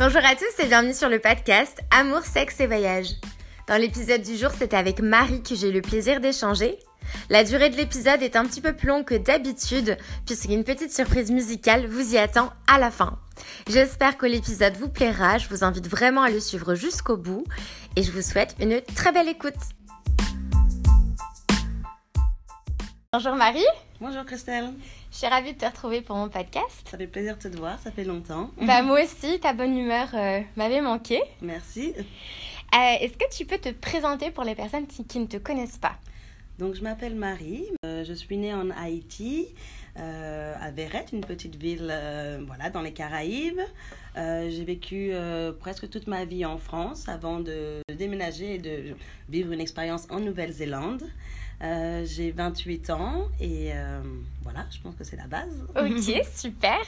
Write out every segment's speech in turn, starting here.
Bonjour à tous et bienvenue sur le podcast Amour, sexe et voyage. Dans l'épisode du jour, c'est avec Marie que j'ai eu le plaisir d'échanger. La durée de l'épisode est un petit peu plus longue que d'habitude puisqu'une petite surprise musicale vous y attend à la fin. J'espère que l'épisode vous plaira, je vous invite vraiment à le suivre jusqu'au bout et je vous souhaite une très belle écoute. Bonjour Marie. Bonjour Christelle. Je suis ravie de te retrouver pour mon podcast. Ça fait plaisir de te voir, ça fait longtemps. Bah moi aussi, ta bonne humeur euh, m'avait manqué. Merci. Euh, Est-ce que tu peux te présenter pour les personnes qui, qui ne te connaissent pas? Donc je m'appelle Marie, euh, je suis née en Haïti, à Verrette, une petite ville voilà, dans les Caraïbes. J'ai vécu presque toute ma vie en France avant de déménager et de vivre une expérience en Nouvelle-Zélande. Euh, J'ai 28 ans et euh, voilà, je pense que c'est la base. Ok, super.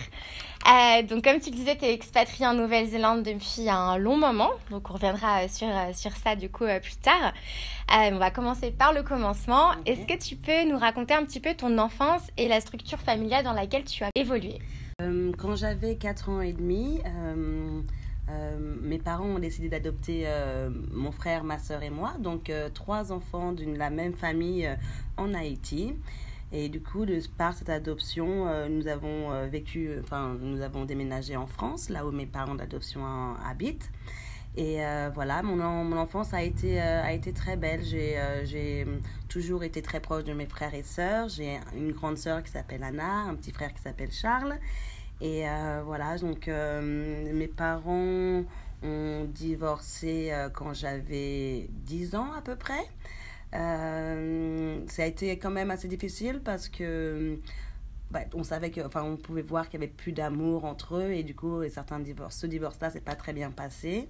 Euh, donc, comme tu le disais, tu es expatriée en Nouvelle-Zélande depuis un long moment. Donc, on reviendra sur, sur ça du coup plus tard. On va commencer par le commencement. Est-ce que tu peux nous raconter un petit peu ton enfance et la structure familiale dans laquelle tu as évolué? Quand j'avais 4 ans et demi, euh, mes parents ont décidé d'adopter euh, mon frère, ma soeur et moi, donc euh, trois enfants d'une la même famille en Haïti. Et du coup, de, par cette adoption, nous avons vécu, enfin, nous avons déménagé en France, là où mes parents d'adoption habitent. Et voilà, mon, mon enfance a été, a été très belle. J'ai j'ai toujours été très proche de mes frères et sœurs. J'ai une grande sœur qui s'appelle Anna, un petit frère qui s'appelle Charles. Et euh, voilà, donc euh, mes parents ont divorcé euh, quand j'avais 10 ans à peu près. Ça a été quand même assez difficile parce que bah, on savait que, enfin, on pouvait voir qu'il y avait plus d'amour entre eux et du coup, et certains divorces, ce divorce-là, c'est pas très bien passé.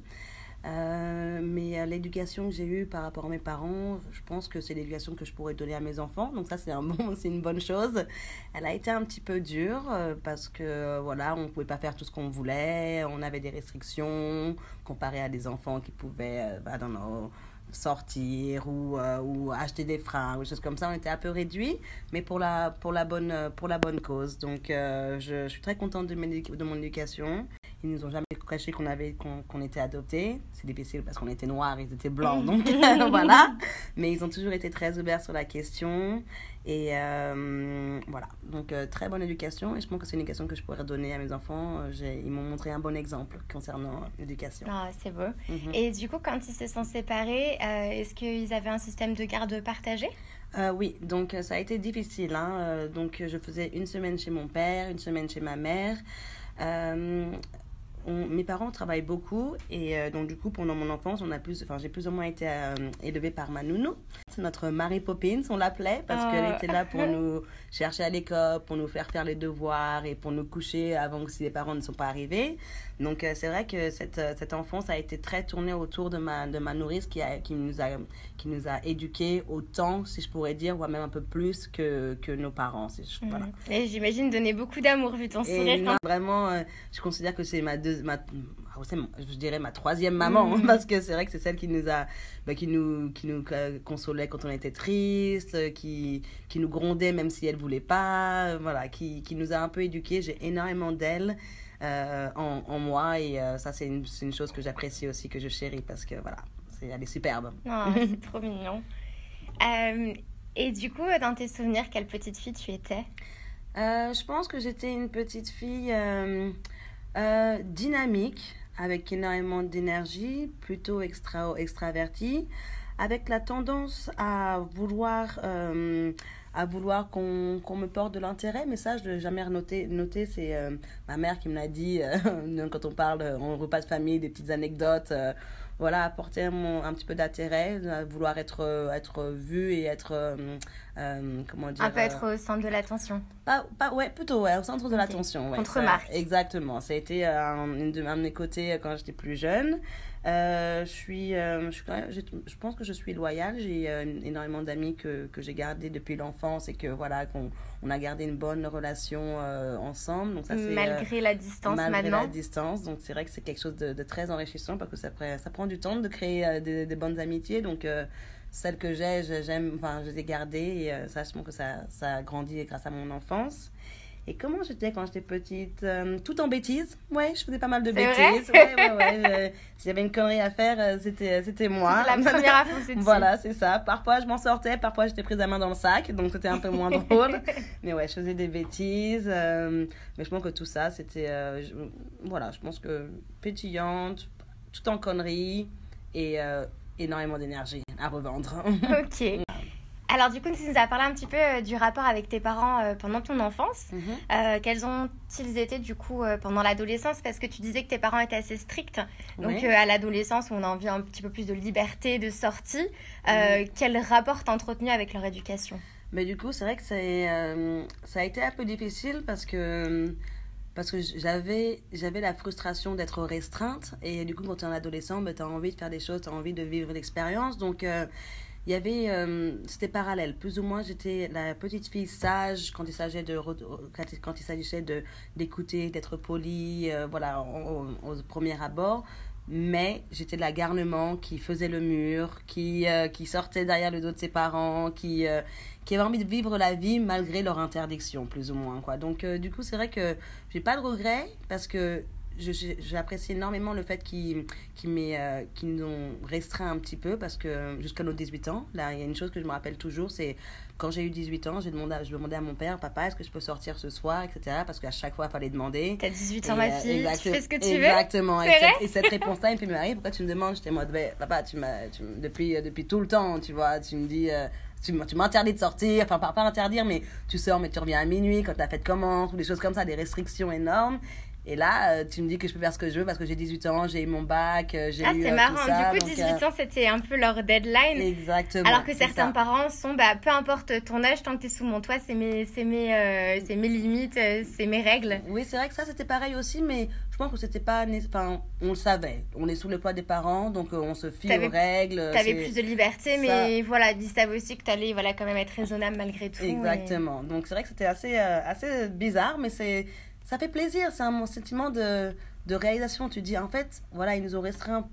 Euh, mais euh, l'éducation que j'ai eue par rapport à mes parents, je pense que c'est l'éducation que je pourrais donner à mes enfants. Donc ça, c'est un bon, c'est une bonne chose. Elle a été un petit peu dure euh, parce que voilà, on pouvait pas faire tout ce qu'on voulait, on avait des restrictions comparé à des enfants qui pouvaient, bah, sortir ou, ou acheter des fringues ou des choses comme ça on était un peu réduits mais pour la pour la bonne pour la bonne cause donc je, suis très contente de mon éducation ils nous ont jamais caché qu'on avait qu'on qu'on était adoptés c'est difficile parce qu'on était noirs ils étaient blancs donc voilà mais ils ont toujours été très ouverts sur la question et euh, voilà donc euh, très bonne éducation et je pense que c'est une éducation que je pourrais donner à mes enfants Euh, ils m'ont montré un bon exemple concernant l'éducation Ah, c'est beau. Mhm. Et du coup, quand ils se sont séparés, euh, est-ce qu'ils avaient un système de garde partagé? Oui, donc ça a été difficile. Hein. Donc je faisais une semaine chez mon père, une semaine chez ma mère. On- mes parents travaillent beaucoup et euh, donc du coup pendant mon enfance on a plus enfin j'ai plus ou moins été euh, élevée par ma nounou c'est notre Mary Poppins on l'appelait parce Ah. qu'elle était là pour nous chercher à l'école pour nous faire faire les devoirs et pour nous coucher avant que si les parents ne sont pas arrivés donc euh, c'est vrai que cette, euh, cette enfance a été très tournée autour de ma de ma nourrice qui a qui nous a qui nous a éduqués autant si je pourrais dire voire même un peu plus que que nos parents si je- voilà Mhm. Et j'imagine donner beaucoup d'amour vu ton et sourire. non, quand- vraiment, euh, je considère que c'est ma deux, ma, ah, je dirais ma troisième maman, Mhm. parce que c'est vrai que c'est celle qui nous a, bah, qui nous, qui nous consolait quand on était triste, qui, qui nous grondait même si elle voulait pas, voilà, qui, qui nous a un peu éduqués. J'ai énormément d'elle euh, en, en moi et euh, ça c'est une, une chose que j'apprécie aussi, que je chéris parce que voilà, c'est, elle est superbe. Ah, c'est trop mignon. Euh, et du coup, dans tes souvenirs, quelle petite fille tu étais? Je pense que j'étais une petite fille dynamique, avec énormément d'énergie, plutôt extra, extravertie, avec la tendance à vouloir, à vouloir qu'on qu'on me porte de l'intérêt. Mais ça, je ne l'ai jamais noté. noté C'est euh, ma mère qui me l'a dit euh, quand on parle en repas de famille, des petites anecdotes. euh, voilà, apporter un, un petit peu d'intérêt, à vouloir être, euh, être vu et être, euh, euh, comment dire... Un peu euh, être au centre de l'attention. pas, pas, ouais, plutôt, ouais, au centre de l'attention. Ouais, Contre-marque. Exactement. Ça a été euh, un, une de, un de mes côtés euh, quand j'étais plus jeune. Euh, je, suis, euh, je, suis quand même- j'ai- je pense que je suis loyale. J'ai euh, énormément d'amis que, que j'ai gardés depuis l'enfance et que voilà, qu'on on a gardé une bonne relation euh, ensemble. Donc ça, euh, Malgré la distance malgré maintenant. la distance. Donc c'est vrai que c'est quelque chose de, de très enrichissant parce que ça, prend- ça prend du temps de créer euh, des, des bonnes amitiés. Donc euh, celles que j'ai, je- j'aime, enfin, je les ai gardées et euh, ça, je pense que ça, ça a grandi grâce à mon enfance. Et comment j'étais quand j'étais petite euh, Tout en bêtises. Ouais, je faisais pas mal de bêtises. vrai ouais, ouais, ouais. y avait une connerie à faire, euh, c'était c'était moi. La première à. Voilà, c'est ça. Parfois, je m'en sortais, parfois, j'étais prise à main dans le sac, donc c'était un peu moins drôle. Mais ouais, je faisais des bêtises. euh, mais je pense que tout ça, c'était. euh, voilà, je pense que pétillante, tout en conneries et euh, énormément d'énergie à revendre. Ok. Alors du coup, tu nous as parlé un petit peu euh, du rapport avec tes parents euh, pendant ton enfance. Mhm. Euh, quels ont-ils été du coup pendant l'adolescence? Parce que tu disais que tes parents étaient assez stricts. Donc à l'adolescence, on a envie un petit peu plus de liberté, de sortie. Quel rapport t'as entretenu avec leur éducation? Mais du coup, c'est vrai que ça a été un peu difficile parce que, parce que j'avais, j'avais la frustration d'être restreinte. Et du coup, quand tu es un adolescent, ben, tu as envie de faire des choses, tu as envie de vivre l'expérience. Donc, euh, il y avait, euh, c'était parallèle. Plus ou moins, j'étais la petite fille sage quand il s'agissait de, quand de, d'écouter, d'être polie, euh, voilà, au, premier abord. Mais j'étais la garnement qui faisait le mur, qui, euh, qui sortait derrière le dos de ses parents, qui, qui avait envie de vivre la vie malgré leur interdiction, plus ou moins. Quoi. Donc, du coup, c'est vrai que j'ai pas de regrets parce que j'apprécie énormément le fait qu'ils m'aient, euh, qu'ils nous ont restreint un petit peu parce que jusqu'à nos 18 ans, là, il y a une chose que je me rappelle toujours, c'est quand j'ai eu 18 ans, j'ai demandé, je demandais à mon père, papa, est-ce que je peux sortir ce soir, etc. Parce qu'à chaque fois, il fallait demander. T'as 18 Et, ans, ma euh, fille, exact- tu fais ce que tu veux Exactement. Et cette, et cette réponse-là, il me fait, Marie, pourquoi tu me demandes J'étais mode, Ben, papa, tu m'as, tu depuis, euh, depuis tout le temps, tu vois, tu me dis, euh, tu tu m'interdis de sortir, enfin, pas, pas interdire, mais tu sors, mais tu reviens à minuit quand la fête commence, ou des choses comme ça, des restrictions énormes. Et là, euh, tu me dis que je peux faire ce que je veux parce que j'ai 18 ans, j'ai eu mon bac, euh, j'ai Ah, eu c'est euh, marrant. tout ça. du coup, donc, 18 euh, ans, c'était un peu leur deadline. Exactement. Alors que certains ça. parents sont, bah, peu importe ton âge, tant que t'es sous mon toit, c'est mes, mes, euh, mes limites, c'est mes règles. Oui, c'est vrai que ça, c'était pareil aussi, mais je pense que c'était pas. Enfin, on le savait. On est sous le poids des parents, donc on se fie aux règles. T'avais plus de liberté, mais voilà, ils savaient aussi que t'allais voilà, quand même être raisonnable malgré tout. et- Exactement. Donc c'est vrai que c'était assez, euh, assez bizarre, mais c'est, ça fait plaisir. C'est un sentiment de, de réalisation. Tu dis, en fait, voilà, ils nous ont restreint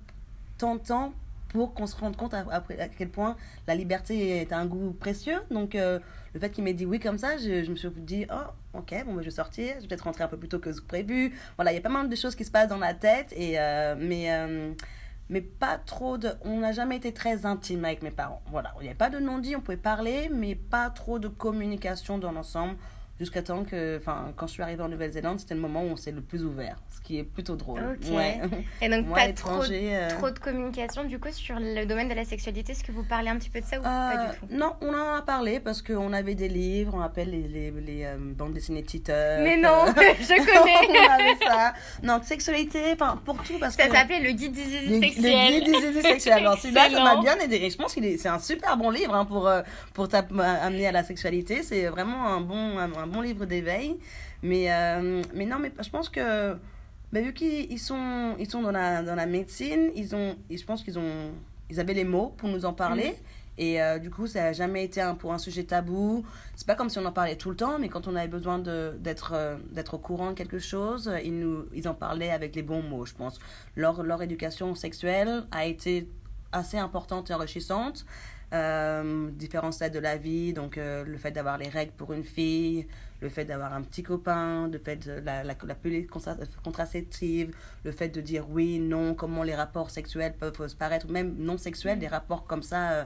tant de temps pour qu'on se rende compte à, à- quel point la liberté est un goût précieux. Donc euh, le fait qu'il m'ait dit oui comme ça, je, je me suis dit, oh, ok, bon, bah, je vais sortir, je vais peut-être rentrer un peu plus tôt que prévu. Voilà, il y a pas mal de choses qui se passent dans la tête, et, euh, mais... euh, mais pas trop de. On n'a jamais été très intime avec mes parents. Voilà, il n'y avait pas de non-dit, on pouvait parler, mais pas trop de communication dans l'ensemble. Jusqu'à temps que, enfin, quand je suis arrivée en Nouvelle-Zélande, c'était le moment où on s'est le plus ouvert, ce qui est plutôt drôle. Ok. Ouais. Et donc, Moi, pas trop, euh, trop de communication, du coup, sur le domaine de la sexualité. Est-ce que vous parlez un petit peu de ça ou Euh, pas du tout? non, on en a parlé parce qu'on avait des livres, on appelle les, les, les, euh, bandes dessinées Titeuf. Mais non, euh, je connais on avait ça. Non, sexualité, enfin, pour tout, parce Ça que. s'appelait le guide zizi Le- sexuel. Le guide du zizi sexuel. Alors celui-là, ça m'a bien aidé. Et je pense est, c'est un super bon livre hein, pour, euh, pour t'amener à la sexualité. C'est vraiment un bon, un, un bon livre d'éveil. Mais, euh, mais non, mais je pense que bah, vu qu'ils ils sont, ils sont dans, la, dans la médecine, ils ont, je pense qu'ils ont, ils avaient les mots pour nous en parler. Et euh, du coup, ça n'a jamais été un, pour un sujet tabou. C'est pas comme si on en parlait tout le temps, mais quand on avait besoin d'être euh, d'être au courant de quelque chose, ils, nous, ils en parlaient avec les bons mots, je pense. Leur, leur éducation sexuelle a été assez importante et enrichissante. Euh, différents stades de la vie, donc euh, le fait d'avoir les règles pour une fille, le fait d'avoir un petit copain, le fait de la, la, la pilule contra- contraceptive, le fait de dire oui, non, comment les rapports sexuels peuvent se paraître, même non sexuels, des rapports comme ça euh,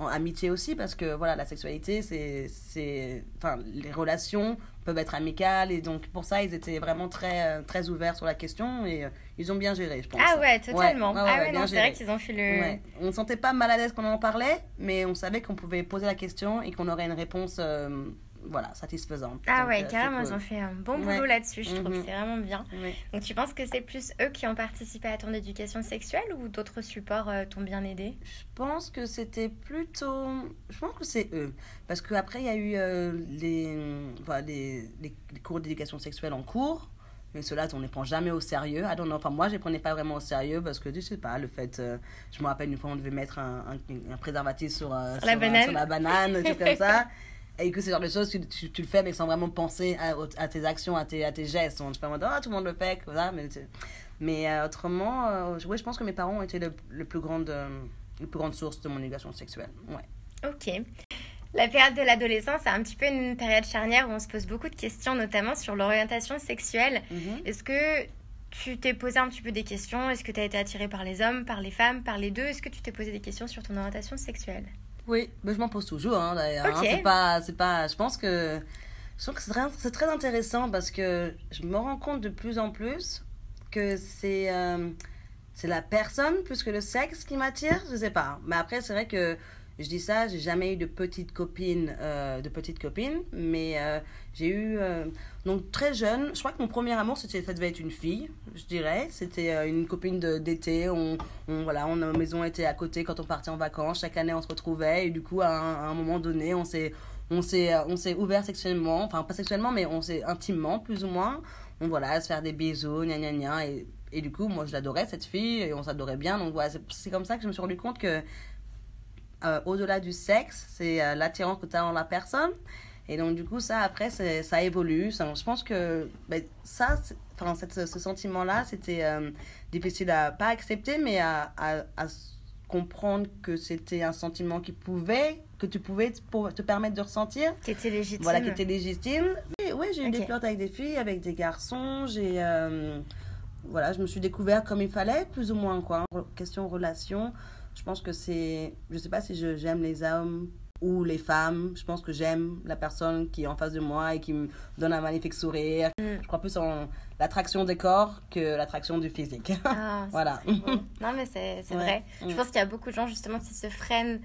en amitié aussi, parce que voilà, la sexualité, c'est, c'est, enfin, les relations peuvent être amicales, et donc pour ça, ils étaient vraiment très, euh, très ouverts sur la question, et euh, ils ont bien géré, je pense. Ah ouais, totalement. Ouais, ah ouais, ouais, bien non, c'est vrai qu'ils ont fait le. On ne sentait pas mal à l'aise quand on en parlait, mais on savait qu'on pouvait poser la question et qu'on aurait une réponse euh, voilà, satisfaisante. Ah Donc, ouais, euh, carrément, ils ont fait un bon Ouais. boulot là-dessus, je trouve. Mhm. C'est vraiment bien. Donc tu penses que c'est plus eux qui ont participé à ton éducation sexuelle ou d'autres supports euh, t'ont bien aidé? Je pense que c'était plutôt. Je pense que c'est eux. Parce qu'après, il y a eu euh, les, voilà, les, les- cours d'éducation sexuelle en cours. Mais cela, on ne les prend jamais au sérieux. Ah non, non, enfin, moi, je ne les prenais pas vraiment au sérieux parce que, je sais pas, le fait. euh, je me rappelle une fois, on devait mettre un, un, un préservatif sur, Sur la banane. sur la banane, choses comme ça. Et que c'est le genre de choses, tu, tu, tu le fais, mais sans vraiment penser à, à tes actions, à tes, à tes gestes. On te fait en mode, ah, tout le monde le fait, ça. Mais, mais euh, autrement, euh, ouais, je pense que mes parents ont été le, le plus grande, euh, la plus grande source de mon éducation sexuelle. Ouais. Ok. La période de l'adolescence, c'est un petit peu une période charnière où on se pose beaucoup de questions, notamment sur l'orientation sexuelle. Mhm. Est-ce que tu t'es posé un petit peu des questions? Est-ce que tu as été attiré par les hommes, par les femmes, par les deux? Est-ce que tu t'es posé des questions sur ton orientation sexuelle? Oui, mais je m'en pose toujours, hein, d'ailleurs. hein. C'est pas, c'est pas, je pense que, je trouve que c'est très, c'est très intéressant parce que je me rends compte de plus en plus que c'est, euh, c'est la personne plus que le sexe qui m'attire. Je sais pas. Mais après, c'est vrai que je dis ça, j'ai jamais eu de petite copine, euh, de petite copine, mais euh, j'ai eu, euh, donc très jeune, je crois que mon premier amour, c'était, ça devait être une fille, je dirais. C'était une copine d'été. On, on, voilà, on, nos maisons étaient à côté quand on partait en vacances. Chaque année, on se retrouvait. Et du coup, à un, à moment donné, on s'est, on s'est, on s'est ouvert sexuellement. Enfin, pas sexuellement, mais on s'est intimement, plus ou moins. On, voilà, se faire des bisous, gna gna gna. Et, et du coup, moi, je l'adorais, cette fille. Et on s'adorait bien. Donc, voilà, c'est comme ça que je me suis rendu compte que, euh, au-delà du sexe, c'est euh, l'attirance que tu as en la personne. Et donc, du coup, ça, après, ça évolue. Ça, je pense que ben, ça, enfin, cette- ce, sentiment-là, c'était euh, difficile à pas accepter, mais à, à, comprendre que c'était un sentiment qui pouvait, que tu pouvais te, pour te permettre de ressentir. Qui était légitime Voilà, qui était légitime. Oui, ouais, j'ai eu des flirts avec des filles, avec des garçons. J'ai. euh, voilà, je me suis découverte comme il fallait, plus ou moins, quoi. Question relation, je pense que c'est. Je sais pas si je- j'aime les hommes ou les femmes. Je pense que j'aime la personne qui est en face de moi et qui me donne un magnifique sourire. Mm. Je crois plus en l'attraction des corps que l'attraction du physique. Ah, Voilà. non, mais c'est c'est Ouais. vrai. Je Mm. pense qu'il y a beaucoup de gens justement qui se freinent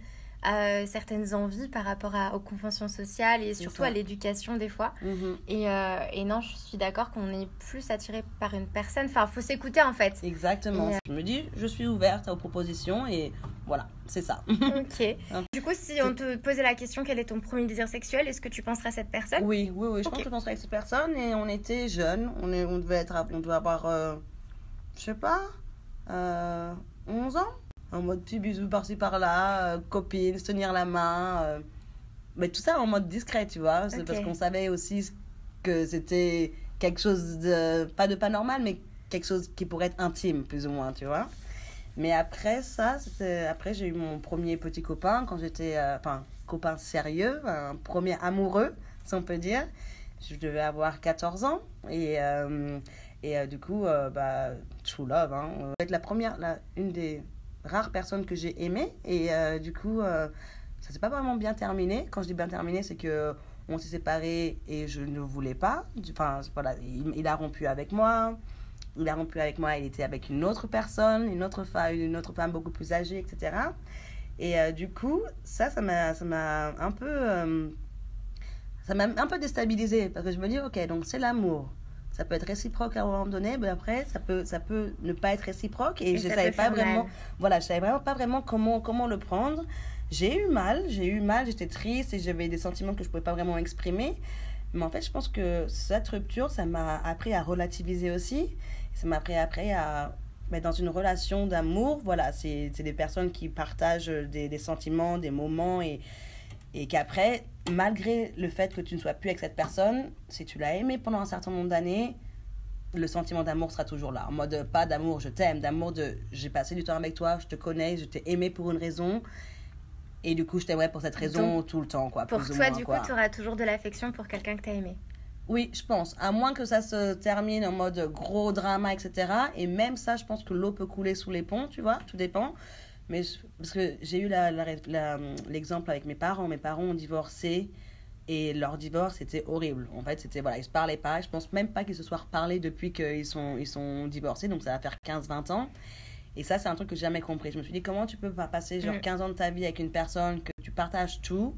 à certaines envies par rapport à, aux conventions sociales et surtout à l'éducation des fois. Mhm. Et, euh, et non, je suis d'accord qu'on est plus attiré par une personne. Enfin, faut s'écouter en fait. Exactement. Et, euh, Je me dis, je suis ouverte aux propositions et voilà, c'est ça. ok. Du coup, si on te posait la question quel est ton premier désir sexuel, est-ce que tu penserais à cette personne? Oui, oui, oui. Je pense que je penserais avec cette personne et on était jeunes. On, est, on devait être, on devait avoir, euh, je sais pas, euh, 11 ans? En mode petit bisou par-ci par-là, euh, copine, se tenir la main. euh, mais tout ça en mode discret, tu vois. C'est parce qu'on savait aussi que c'était quelque chose de, pas de pas normal, mais quelque chose qui pourrait être intime, plus ou moins, tu vois. Mais après ça, après j'ai eu mon premier petit copain quand j'étais, euh, enfin, copain sérieux, un premier amoureux, si on peut dire. Je devais avoir 14 ans et, euh, et du coup, bah, true love, hein. La première, la, une des rares personnes que j'ai aimées et euh, du coup, euh, ça s'est pas vraiment bien terminé. Quand je dis bien terminé, c'est que on s'est séparés et je ne voulais pas. Enfin, voilà, il, a rompu avec moi. Il a rompu avec moi, il était avec une autre personne, une autre femme, une autre femme beaucoup plus âgée, etc. Et euh, du coup, ça, ça m'a, un peu, euh, ça m'a un peu déstabilisée parce que je me dis, ok, donc c'est l'amour. Ça peut être réciproque à un moment donné, mais après, ça peut, ça peut ne pas être réciproque et, Et je ça savais pas vraiment, mal. voilà, je savais vraiment pas vraiment comment, comment le prendre. J'ai eu mal, j'ai eu mal, j'étais triste et j'avais des sentiments que je pouvais pas vraiment exprimer. Mais en fait, je pense que cette rupture, ça m'a appris à relativiser aussi. Ça m'a appris après à mais dans une relation d'amour, voilà, c'est c'est des personnes qui partagent des, des sentiments, des moments et, et qu'après, malgré le fait que tu ne sois plus avec cette personne, si tu l'as aimé pendant un certain nombre d'années, le sentiment d'amour sera toujours là. En mode, pas d'amour, je t'aime, d'amour de j'ai passé du temps avec toi, je te connais, je t'ai aimé pour une raison. Et du coup, je t'aimerais pour cette raison tout le temps, quoi. Pour plus ou toi, moins, du quoi. coup, tu auras toujours de l'affection pour quelqu'un que tu as aimé. Oui, je pense. À moins que ça se termine en mode gros drama, etc. Et même ça, je pense que l'eau peut couler sous les ponts, tu vois, tout dépend. Mais je- parce que j'ai eu la- la- la- l'exemple avec mes parents. Mes parents ont divorcé et leur divorce était horrible. En fait, c'était voilà, ils se parlaient pas. Je pense même pas qu'ils se soient reparlés depuis qu'ils sont, ils sont divorcés. Donc ça va faire 15-20 ans. Et ça, c'est un truc que j'ai jamais compris. Je me suis dit, comment tu peux pas passer genre Mm. 15 ans de ta vie avec une personne que tu partages tout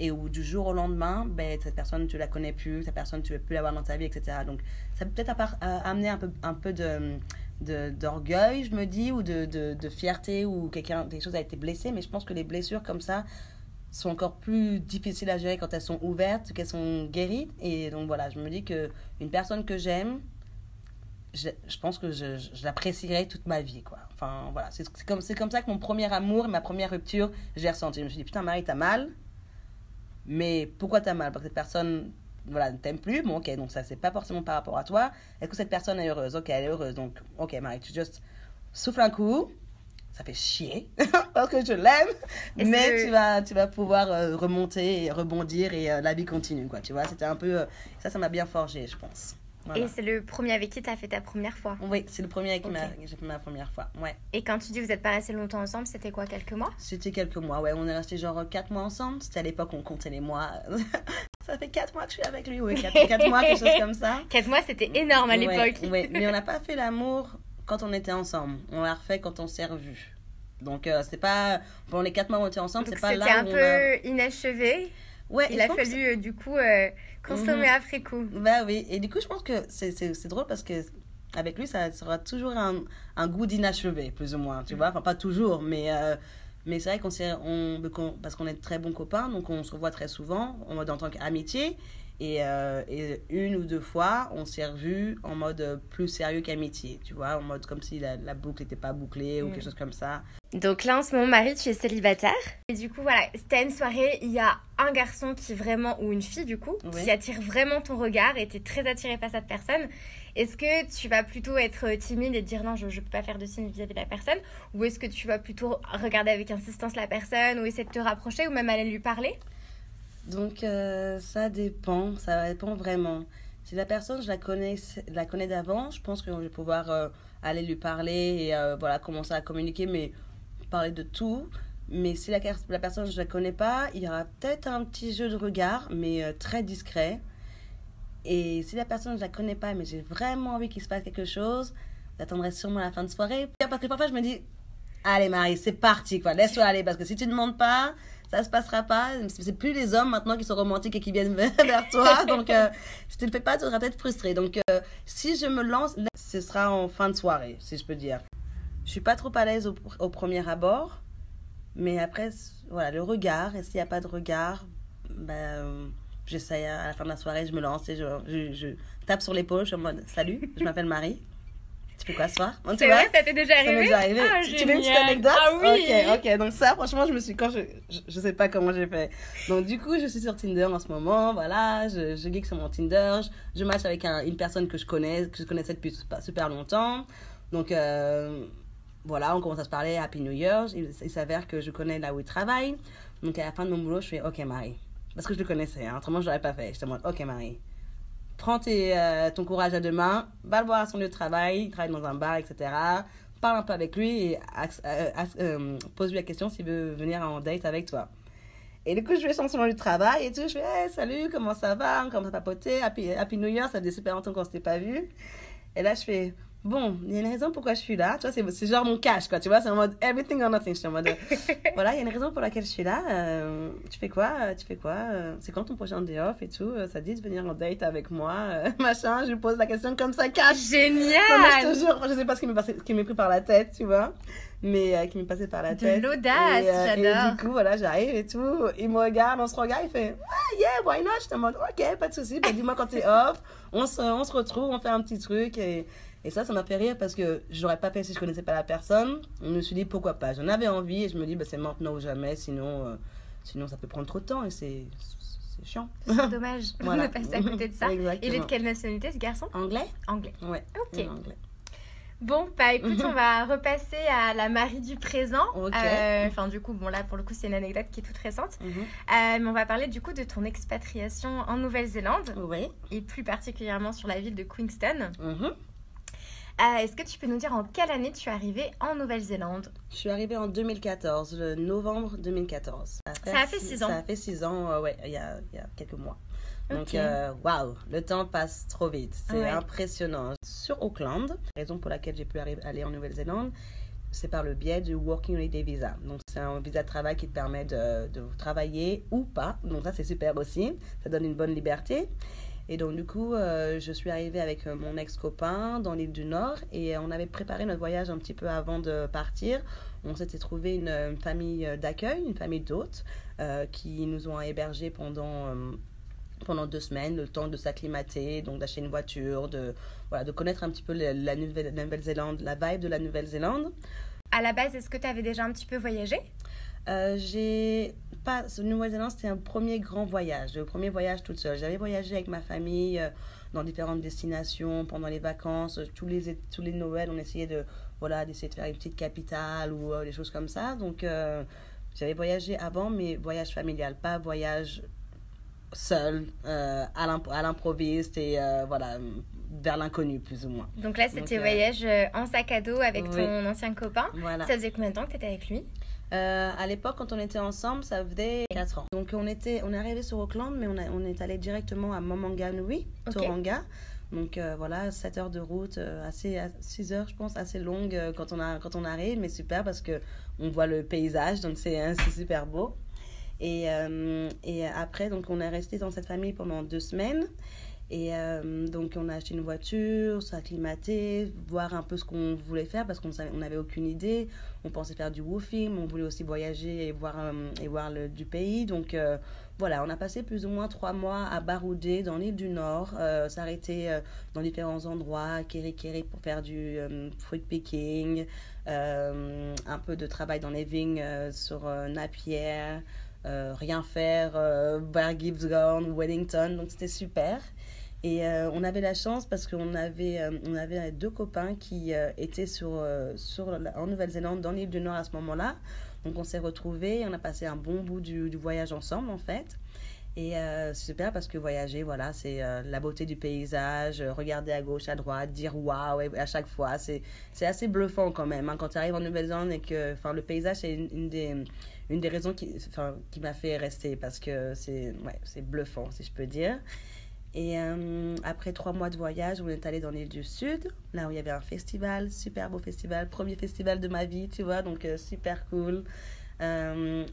et où du jour au lendemain, ben, cette personne, tu la connais plus, cette personne, tu veux plus l'avoir dans ta vie, etc. Donc, ça peut peut-être euh, amener un peu, un peu de- d'orgueil, je me dis, ou de, de, de fierté, ou quelqu'un, quelque chose a été blessé, mais je pense que les blessures comme ça sont encore plus difficiles à gérer quand elles sont ouvertes, qu'elles sont guéries. Et donc, voilà, je me dis que une personne que j'aime, je, je pense que je, je, l'apprécierai toute ma vie, quoi. Enfin, voilà, c'est comme, comme ça que mon premier amour, ma première rupture, j'ai ressenti. Je me suis dit, putain, Marie, t'as mal, mais pourquoi t'as mal? Parce que cette personne, voilà, ne t'aime plus. Bon, ok, donc ça, c'est pas forcément par rapport à toi. Est-ce que cette personne est heureuse? Ok, elle est heureuse. Donc, ok, Marie, tu juste souffles un coup. ça fait chier parce que je l'aime, mais tu, vas, tu vas pouvoir euh, remonter et rebondir et euh, la vie continue, quoi. Tu vois, c'était un peu. ça, ça m'a bien forgé, je pense. Et c'est le premier avec qui tu as fait ta première fois Oui, c'est le premier avec qui j'ai fait ma première fois. Ouais. Et quand tu dis que vous n'êtes pas resté longtemps ensemble, c'était quoi, quelques mois? C'était quelques mois, ouais. On est resté genre 4 mois ensemble. C'était à l'époque on comptait les mois. ça fait 4 mois que je suis avec lui, oui. 4, mois, quelque chose comme ça. 4 mois, c'était énorme à l'époque. Oui, mais on n'a pas fait l'amour quand on était ensemble. On l'a refait quand on s'est revus. Donc, euh, c'est pas. Pendant les 4 mois où on était ensemble, c'est pas là. C'était un peu inachevé. Ouais, il a fallu euh, du coup euh, consommer mhm. après coup. Bah oui, et du coup, je pense que c'est drôle parce que avec lui, ça sera toujours un, un goût d'inachevé, plus ou moins, tu vois. Enfin, pas toujours, mais, mais c'est vrai qu'on on, parce qu'on est très bons copains, donc on se revoit très souvent, en mode en tant qu'amitié. Et, euh, et, une ou deux fois, on s'est revus en mode plus sérieux qu'amitié, tu vois, en mode comme si la, la boucle n'était pas bouclée ou quelque chose comme ça. Donc là, en ce moment, Marie, tu es célibataire. Et du coup, voilà, c'était une soirée, il y a un garçon qui vraiment, ou une fille du coup, qui attire vraiment ton regard et tu es très attiré par cette personne. Est-ce que tu vas plutôt être timide et dire non, je ne peux pas faire de signe vis-à-vis de la personne? Ou est-ce que tu vas plutôt regarder avec insistance la personne ou essayer de te rapprocher ou même aller lui parler? Donc, euh, ça dépend, ça dépend vraiment. Si la personne, je la connais, la connais d'avant, je pense que je vais pouvoir euh, aller lui parler et euh, voilà, commencer à communiquer, mais parler de tout. Mais si la, personne, je ne la connais pas, il y aura peut-être un petit jeu de regard, mais très discret. Et si la personne, je la connais pas, mais j'ai vraiment envie qu'il se passe quelque chose, j'attendrai sûrement la fin de soirée. Parce que parfois, je me dis, allez Marie, c'est parti, quoi, laisse-toi aller. Parce que si tu ne demandes pas, ça se passera pas. C'est plus les hommes maintenant qui sont romantiques et qui viennent vers toi. Donc, euh, si tu le fais pas, tu seras peut-être frustré. Donc, euh, si je me lance, ce sera en fin de soirée, si je peux dire. Je suis pas trop à l'aise au, premier abord. Mais après, voilà, le regard. Et s'il n'y a pas de regard, ben, j'essaye à la fin de la soirée, je me lance et je, je, je tape sur l'épaule. Je suis en mode Salut, je m'appelle Marie. Tu fais quoi soir C'est vrai, ça t'est déjà arrivé Ça m'est déjà arrivé. Ah, tu veux une petite anecdote? Ah oui Ok, ok. Donc ça, franchement, je me suis... Quand je, je, sais pas comment j'ai fait. Donc du coup, je suis sur Tinder en ce moment. Voilà, je, je geek sur mon Tinder. Je, je match avec une personne que je connais, que je connaissais depuis super longtemps. Donc... Euh, voilà, on commence à se parler, Happy New Year. Il, il s'avère que je connais là où il travaille. Donc à la fin de mon boulot, je fais OK Marie. Parce que je le connaissais, hein. autrement je l'aurais pas fait. Je te demande OK Marie prends euh, ton courage à deux mains, va le voir à son lieu de travail, il travaille dans un bar, etc. Parle un peu avec lui et euh, euh, pose-lui la question s'il veut venir en date avec toi. Et du coup, je vais sur son lieu de travail et tout. Je fais salut, comment ça va? On commence à papoter. Happy, happy New Year, ça faisait super longtemps qu'on ne s'était pas vu. Et là, je fais bon, il y a une raison pourquoi je suis là. Tu vois, c'est genre mon cash, quoi. Tu vois, c'est en mode everything or nothing. Je suis en mode, voilà, il y a une raison pour laquelle je suis là. Euh, tu fais quoi Tu fais quoi euh, C'est quand ton prochain day off et tout euh, Ça dit de venir en date avec moi, machin. Je lui pose la question comme ça, cash. Génial Je te jure, je sais pas ce qui m'est pris par la tête, tu vois. Mais qui m'est passé par la tête. De l'audace, j'adore. Et du coup, voilà, j'arrive et tout. Il me regarde, on se regarde, il fait, ah, yeah, why not? Je te demande, ok, pas de souci. Ben, dis-moi quand t'es off. On se, on se retrouve, on fait un petit truc et et ça, ça m'a fait rire parce que je n'aurais pas fait si je connaissais pas la personne. Je me suis dit pourquoi pas? J'en avais envie et je me dis bah, c'est maintenant ou jamais, sinon, euh, sinon ça peut prendre trop de temps et c'est chiant. C'est dommage voilà. de passer à côté de ça. Il est de quelle nationalité ce garçon? Anglais? Anglais. Ouais. Ok. Bon, bah écoute, on va repasser à la Marie du présent. Euh, enfin, du coup, bon, là, pour le coup, c'est une anecdote qui est toute récente. Mhm. Euh, mais on va parler du coup de ton expatriation en Nouvelle-Zélande. Oui. Et plus particulièrement sur la ville de Queenstown. Mhm. Euh, est-ce que tu peux nous dire en quelle année tu es arrivée en Nouvelle-Zélande? Je suis arrivée en 2014, le novembre 2014. Ça a fait, six ans. Ça a fait six ans, euh, ouais, il y a, y a, quelques mois. Donc, euh, waouh, le temps passe trop vite. C'est impressionnant. Sur Auckland, raison pour laquelle j'ai pu aller en Nouvelle-Zélande, c'est par le biais du Working Holiday Visa. Donc, c'est un visa de travail qui te permet de, de travailler ou pas. Donc, ça, c'est super aussi. Ça donne une bonne liberté. Et donc, du coup, euh, je suis arrivée avec euh, mon ex-copain dans l'île du Nord et on avait préparé notre voyage un petit peu avant de partir. On s'était trouvé une, famille d'accueil, une famille d'hôtes euh, qui nous ont hébergés pendant pendant deux semaines, le temps de s'acclimater, donc d'acheter une voiture, de, voilà, de connaître un petit peu la, la Nouvelle-Zélande, la vibe de la Nouvelle-Zélande. À la base, est-ce que tu avais déjà un petit peu voyagé? Euh, j'ai pas. Nouvelle-Zélande, c'était un premier grand voyage, le premier voyage toute seule. J'avais voyagé avec ma famille euh, dans différentes destinations pendant les vacances. Tous les, tous les Noëls, on essayait de voilà d'essayer de faire une petite capitale ou des choses comme ça. Donc, j'avais voyagé avant, mais voyage familial, pas voyage seul, euh, à l'improviste et euh, voilà, vers l'inconnu plus ou moins. Donc là, c'était euh, voyage euh, en sac à dos avec ton ancien copain. Voilà. Ça faisait combien de temps que tu étais avec lui? À l'époque, quand on était ensemble, ça faisait 4 ans. Donc on, était, on est arrivé sur Auckland, mais on, a, on est allé directement à Momanganui, okay. Toranga. Donc voilà, 7 heures de route, assez, 6 heures je pense, assez longue quand, on a, quand on arrive, mais super parce que on voit le paysage, donc c'est super beau. Et, euh, et après, donc, on est resté dans cette famille pendant deux semaines. Et euh, donc, on a acheté une voiture, s'acclimater, voir un peu ce qu'on voulait faire parce qu'on n'avait aucune idée. On pensait faire du woofing, on voulait aussi voyager et voir, euh, et voir le, du pays. Donc, voilà, on a passé plus ou moins trois mois à barouder dans l'île du Nord, s'arrêter dans différents endroits, à Keri pour faire du fruit picking, un peu de travail dans les vignes sur Napier. Euh, rien faire euh, vers Gibbsgone, Wellington, donc c'était super. Et euh, on avait la chance parce qu'on avait, on avait deux copains qui étaient sur, sur, en Nouvelle-Zélande, dans l'île du Nord à ce moment-là. Donc on s'est retrouvés, on a passé un bon bout du, du voyage ensemble en fait. Et c'est super parce que voyager, voilà, c'est la beauté du paysage, regarder à gauche, à droite, dire waouh à chaque fois. C'est assez bluffant quand même. Hein, quand tu arrives en Nouvelle-Zélande et que le paysage, c'est une, des une des raisons qui, qui m'a fait rester parce que c'est ouais, bluffant, si je peux dire. Et euh, après trois mois de voyage, on est allé dans l'île du Sud, là où il y avait un festival, super beau festival, premier festival de ma vie, tu vois, donc euh, super cool. Euh,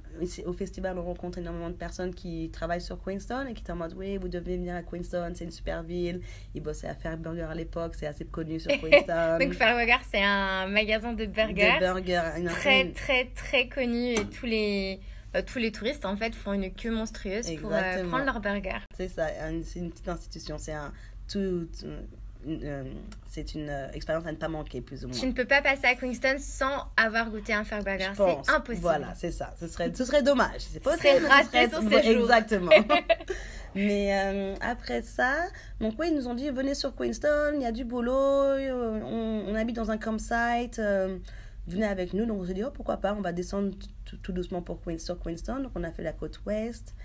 au festival, on rencontre énormément de personnes qui travaillent sur Queenstown et qui sont en mode Oui, vous devez venir à Queenstown, c'est une super ville. Ils bossaient à Fairburger à l'époque, c'est assez connu sur Queenstown. Donc, Fairburger, c'est un magasin de burgers. De burgers. Très, très, très connu et tous les euh, tous les touristes en fait font une queue monstrueuse pour euh, prendre leur burger. C'est ça, c'est une petite institution, c'est un tout, euh, c'est une expérience à ne pas manquer, plus ou moins. Tu ne peux pas passer à Queenstown sans avoir goûté un Burger. C'est impossible. Voilà, c'est ça. Ce serait, ce serait dommage. C'est pas très raté sur séjour. Exactement. Mais euh, après ça, donc oui, ils nous ont dit venez sur Queenstown, il y a du boulot, on, habite dans un campsite, venez avec nous. Donc on s'est dit oh pourquoi pas, on va descendre tout doucement pour sur Queenstown. Donc on a fait la côte ouest.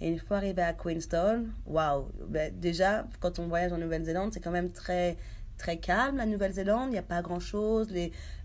Et une fois arrivé à Queenstown, waouh, ben, déjà, quand on voyage en Nouvelle-Zélande, c'est quand même très, très calme, la Nouvelle-Zélande. Il n'y a pas grand-chose.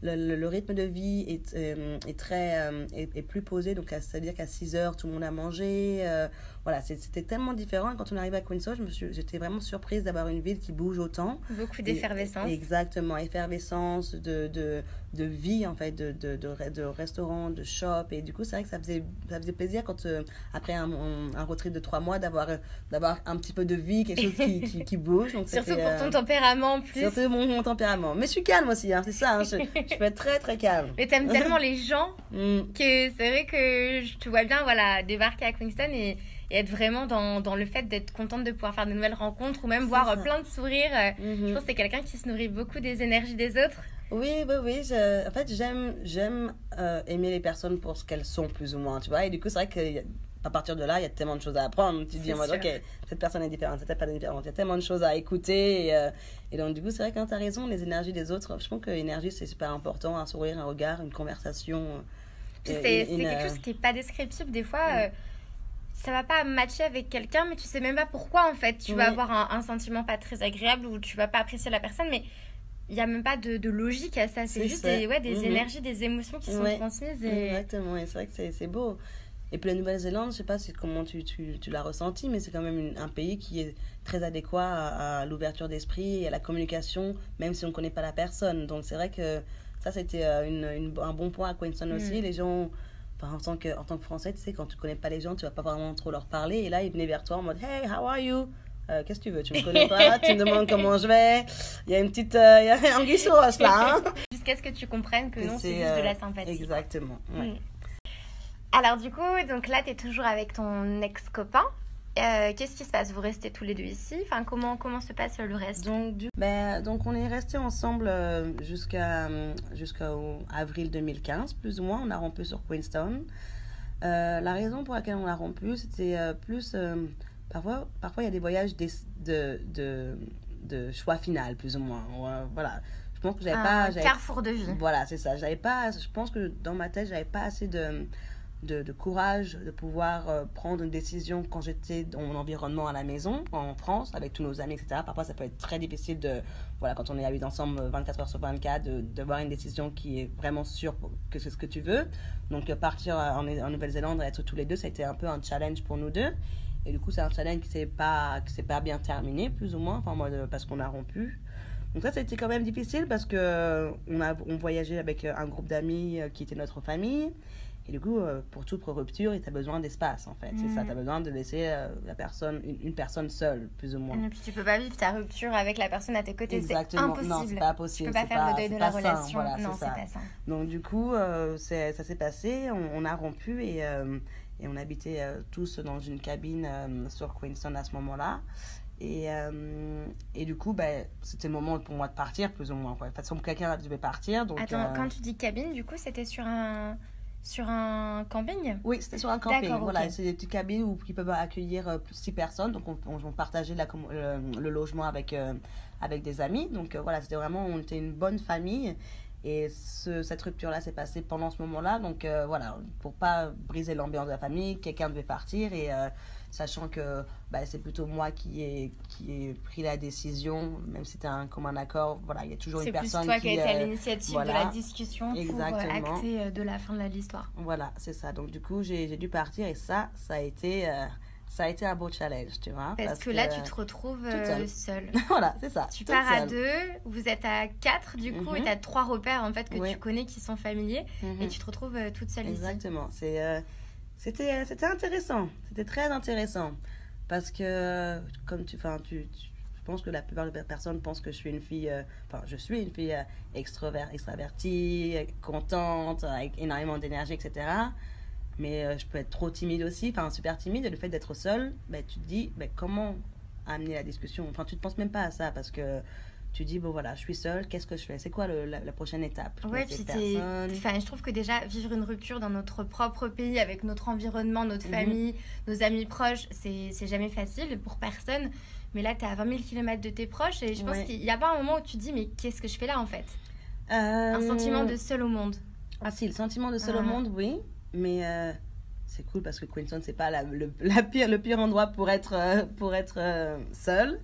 Le, le, rythme de vie est, euh, est très, euh, est, plus posé. Donc, c'est-à-dire qu'à 6 heures, tout le monde a mangé. Euh, voilà, c'était tellement différent. quand on arrive à Queenstown, j'étais vraiment surprise d'avoir une ville qui bouge autant. Beaucoup d'effervescence. Exactement, effervescence, de, de, de, vie en fait, de, de, de, restaurants, de shops. Et du coup, c'est vrai que ça faisait, ça faisait plaisir quand, euh, après un, un, road trip de trois mois, d'avoir d'avoir un petit peu de vie, quelque chose qui, qui, bouge. Donc, Surtout pour ton euh, tempérament plus. Surtout mon, mon, tempérament. Mais je suis calme aussi, hein, c'est ça. Hein, je, je, peux être très très calme. Mais t'aimes tellement les gens mm. que c'est vrai que je te vois bien voilà, débarquer à Queenstown et et être vraiment dans, dans le fait d'être contente de pouvoir faire de nouvelles rencontres ou même voir euh, plein de sourires. Euh, mhm. Je pense que c'est quelqu'un qui se nourrit beaucoup des énergies des autres. Oui, oui, oui. Je, en fait, j'aime, j'aime euh, aimer les personnes pour ce qu'elles sont, plus ou moins, tu vois. Et du coup, c'est vrai qu'à partir de là, il y a tellement de choses à apprendre. Tu te dis en mode, ok, cette personne est différente, cette personne est différente. Il y a tellement de choses à écouter. Et, et donc, du coup, c'est vrai que tu as raison, les énergies des autres, je pense que l'énergie, c'est super important. Un sourire, un regard, une conversation. C'est quelque chose qui n'est pas descriptible. Des fois, ça va pas matcher avec quelqu'un, mais tu sais même pas pourquoi en fait. Tu vas avoir un, sentiment pas très agréable ou tu vas pas apprécier la personne, mais il y a même pas de, de logique à ça. C'est juste des, ouais, des mhm. énergies, des émotions qui sont transmises. Et... Exactement, et c'est vrai que c'est beau. Et puis la Nouvelle-Zélande, je sais pas comment tu, tu, tu l'as ressenti, mais c'est quand même un pays qui est très adéquat à, l'ouverture d'esprit et à la communication, même si on ne connaît pas la personne. Donc c'est vrai que ça, c'était euh, une, un bon point à Queenstown aussi. Mm. Les gens en, tant que, en tant que Français, tu sais, quand tu connais pas les gens, tu vas pas vraiment trop leur parler. Et là, ils venaient vers toi en mode Hey, how are you? Euh, qu'est-ce que tu veux? Tu me connais pas? Tu me demandes comment je vais? Il y a une petite. Euh, il y a un anguille là. Hein Jusqu'à ce que tu comprennes que, non, c'est juste de la euh, sympathie. Exactement. Mm. Alors, du coup, donc là, tu es toujours avec ton ex-copain. Euh, qu'est-ce qui se passe? Vous restez tous les deux ici? Enfin, comment, comment se passe le reste? Donc, du... ben, donc, on est restés ensemble euh, jusqu'à jusqu'à avril 2015, plus ou moins. On a rompu sur Queenstown. Euh, la raison pour laquelle on a rompu, c'était euh, plus. euh, parfois, parfois, il y a des voyages des- de, de, de choix final, plus ou moins. Voilà. Je pense que j'avais pas. Carrefour de vie. Voilà, c'est ça. J'avais pas. Je pense que dans ma tête, j'avais pas assez de, de, courage de pouvoir euh, prendre une décision quand j'étais dans mon environnement à la maison, en France, avec tous nos amis, etc. Parfois, ça peut être très difficile de. Voilà, quand on est habité ensemble euh, 24 heures sur 24, de, de voir une décision qui est vraiment sûre que c'est ce que tu veux. Donc, euh, partir euh, en, en Nouvelle-Zélande et être tous les deux, ça a été un peu un challenge pour nous deux. Et du coup, c'est un challenge qui s'est pas, s'est pas bien terminé, plus ou moins, enfin, moi, parce qu'on a rompu. Donc ça, c'était quand même difficile parce euh, on, voyageait avec euh, un groupe d'amis euh, qui était notre famille. Et du coup, euh, pour toute rupture, tu as besoin d'espace, en fait. C'est ça, Mhm. tu as besoin de laisser euh, la personne, une, une personne seule, plus ou moins. Et puis tu peux pas vivre ta rupture avec la personne à tes côtés, c'est Exactement. impossible. Non, c'est pas Tu possible. peux pas faire le deuil de la relation. voilà, non, c'est ça. pas ça. Donc du coup, euh, ça s'est passé, on, on a rompu et, euh, et on habitait euh, tous dans une cabine sur Queenstown à ce moment-là. Et, euh, et du coup, ben, c'était le moment pour moi de partir, plus ou moins. Quoi. De toute façon, quelqu'un devait partir. Donc, Attends, euh, quand tu dis cabine, du coup, c'était sur un sur un camping? Oui, c'était sur un camping. Voilà, c'est des petites cabines où, qui peuvent accueillir euh, six personnes. Donc, on, on, partageait la, com- le, le logement avec, euh, avec des amis. Donc, euh, voilà, c'était vraiment, on était une bonne famille. Et ce, cette rupture-là s'est passée pendant ce moment-là. Donc, euh, voilà, pour pas briser l'ambiance de la famille, quelqu'un devait partir. Et euh, sachant que bah, c'est plutôt moi qui ai, qui ai pris la décision, même si c'était un commun accord, voilà, il y a toujours C'est une plus personne toi qui qui. as été à euh, l'initiative voilà. de la discussion pour euh, Exactement. acter euh, de la fin de l'histoire. Voilà, c'est ça. Donc, du coup, j'ai dû partir et ça, ça a été, euh, ça a été un beau challenge, tu vois. Parce, que, là, tu te retrouves euh, seule. voilà, c'est ça. Tu pars à deux, vous êtes à quatre du coup, Mhm. et tu as trois repères en fait que tu connais qui sont familiers, Mhm. et tu te retrouves euh, toute seule ici. Exactement. C'est, euh, c'était, euh, c'était intéressant. C'était très intéressant. Parce que, comme tu, tu, tu- je pense que la plupart des personnes pensent que je suis une fille, euh, enfin, je suis une fille euh, extravertie, contente, avec énormément d'énergie, etc. Mais je peux être trop timide aussi, enfin, super timide. Et le fait d'être seule, ben, tu te dis, ben, comment amener la discussion? Enfin, tu ne penses même pas à ça parce que tu dis, bon voilà, je suis seule, qu'est-ce que je fais? C'est quoi le- la, la prochaine étape? Connais puis je trouve que déjà vivre une rupture dans notre propre pays, avec notre environnement, notre Mhm. famille, nos amis proches, c'est c'est jamais facile pour personne. Mais là, tu es à 20 000 km de tes proches et je pense Ouais. qu'il n'y a pas un moment où tu te dis, mais qu'est-ce que je fais là en fait? Un Euh, sentiment de seul au monde. Ah si, le sentiment de seul au Ah. monde, oui. Mais euh, c'est cool parce que Queenstown, c'est pas la, le, la pire, le pire endroit pour être, euh, pour être seul.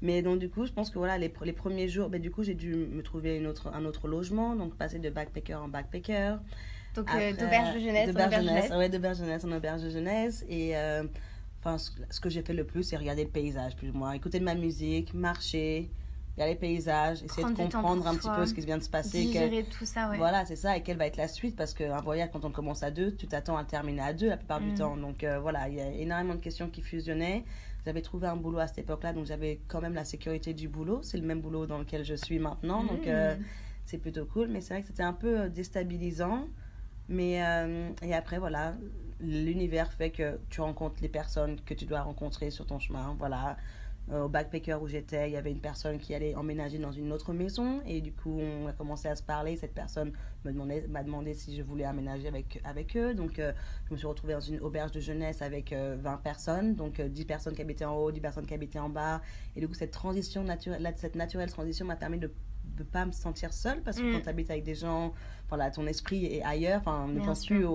Mais donc, du coup, je pense que voilà, les, pr- les premiers jours, ben, du coup, j'ai dû me trouver une autre, un autre logement. Donc, passer de backpacker en backpacker. Donc, euh, d'auberge de jeunesse en auberge jeunesse, d'auberge jeunesse en auberge de jeunesse. Et euh, enfin, ce, ce que j'ai fait le plus, c'est regarder le paysage, plus ou moins. Écouter de ma musique, marcher, regarder les paysages, essayer Prendre de comprendre un petit peu ce qui vient de se passer. quel- Digérer tout ça, ouais. voilà, c'est ça. Et quelle va être la suite? Parce qu'un voyage, quand on commence à deux, tu t'attends à terminer à deux la plupart Mm. du temps. Donc euh, voilà, il y a énormément de questions qui fusionnaient. J'avais trouvé un boulot à cette époque-là, donc j'avais quand même la sécurité du boulot. C'est le même boulot dans lequel je suis maintenant. Donc Mm. euh, c'est plutôt cool. Mais c'est vrai que c'était un peu euh, déstabilisant. Mais euh, et après, voilà, l'univers fait que tu rencontres les personnes que tu dois rencontrer sur ton chemin. Voilà. Euh, au backpacker où j'étais, il y avait une personne qui allait emménager dans une autre maison. Et du coup, on a commencé à se parler. Cette personne me demandait, m'a demandé si je voulais aménager avec, avec eux. Donc, euh, je me suis retrouvée dans une auberge de jeunesse avec euh, 20 personnes. Donc, euh, 10 personnes qui habitaient en haut, 10 personnes qui habitaient en bas. Et du coup, cette transition naturelle, cette naturelle transition m'a permis de ne pas me sentir seule. Parce que Mm. quand tu habites avec des gens, voilà, ton esprit est ailleurs. Enfin, ne pense sûr. plus au,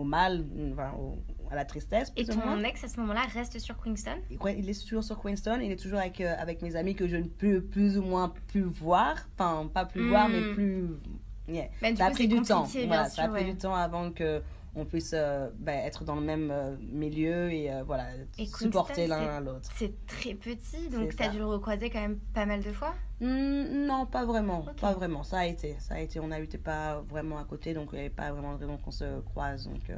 au, mal, enfin, au- à la tristesse. Et moins. ton ex, à ce moment-là, reste sur Queenstown? Il est toujours sur Queenstown, il est toujours avec, euh, avec mes amis que je ne peux plus ou moins plus voir. Enfin, pas plus voir, mais plus. Yeah. Bah, du ça a pris du temps. Voilà, bien ça a sûr, pris ouais. du temps avant que on puisse euh, ben, être dans le même euh, milieu et euh, voilà, Et supporter l'un l'autre. C'est très petit, donc tu as ça. dû le recroiser quand même pas mal de fois? Hmm, non, pas vraiment. Pas vraiment. Ça a été. Ça a été. On n'habitait pas vraiment à côté, donc il n'y avait pas vraiment de raison qu'on se croise. Donc euh,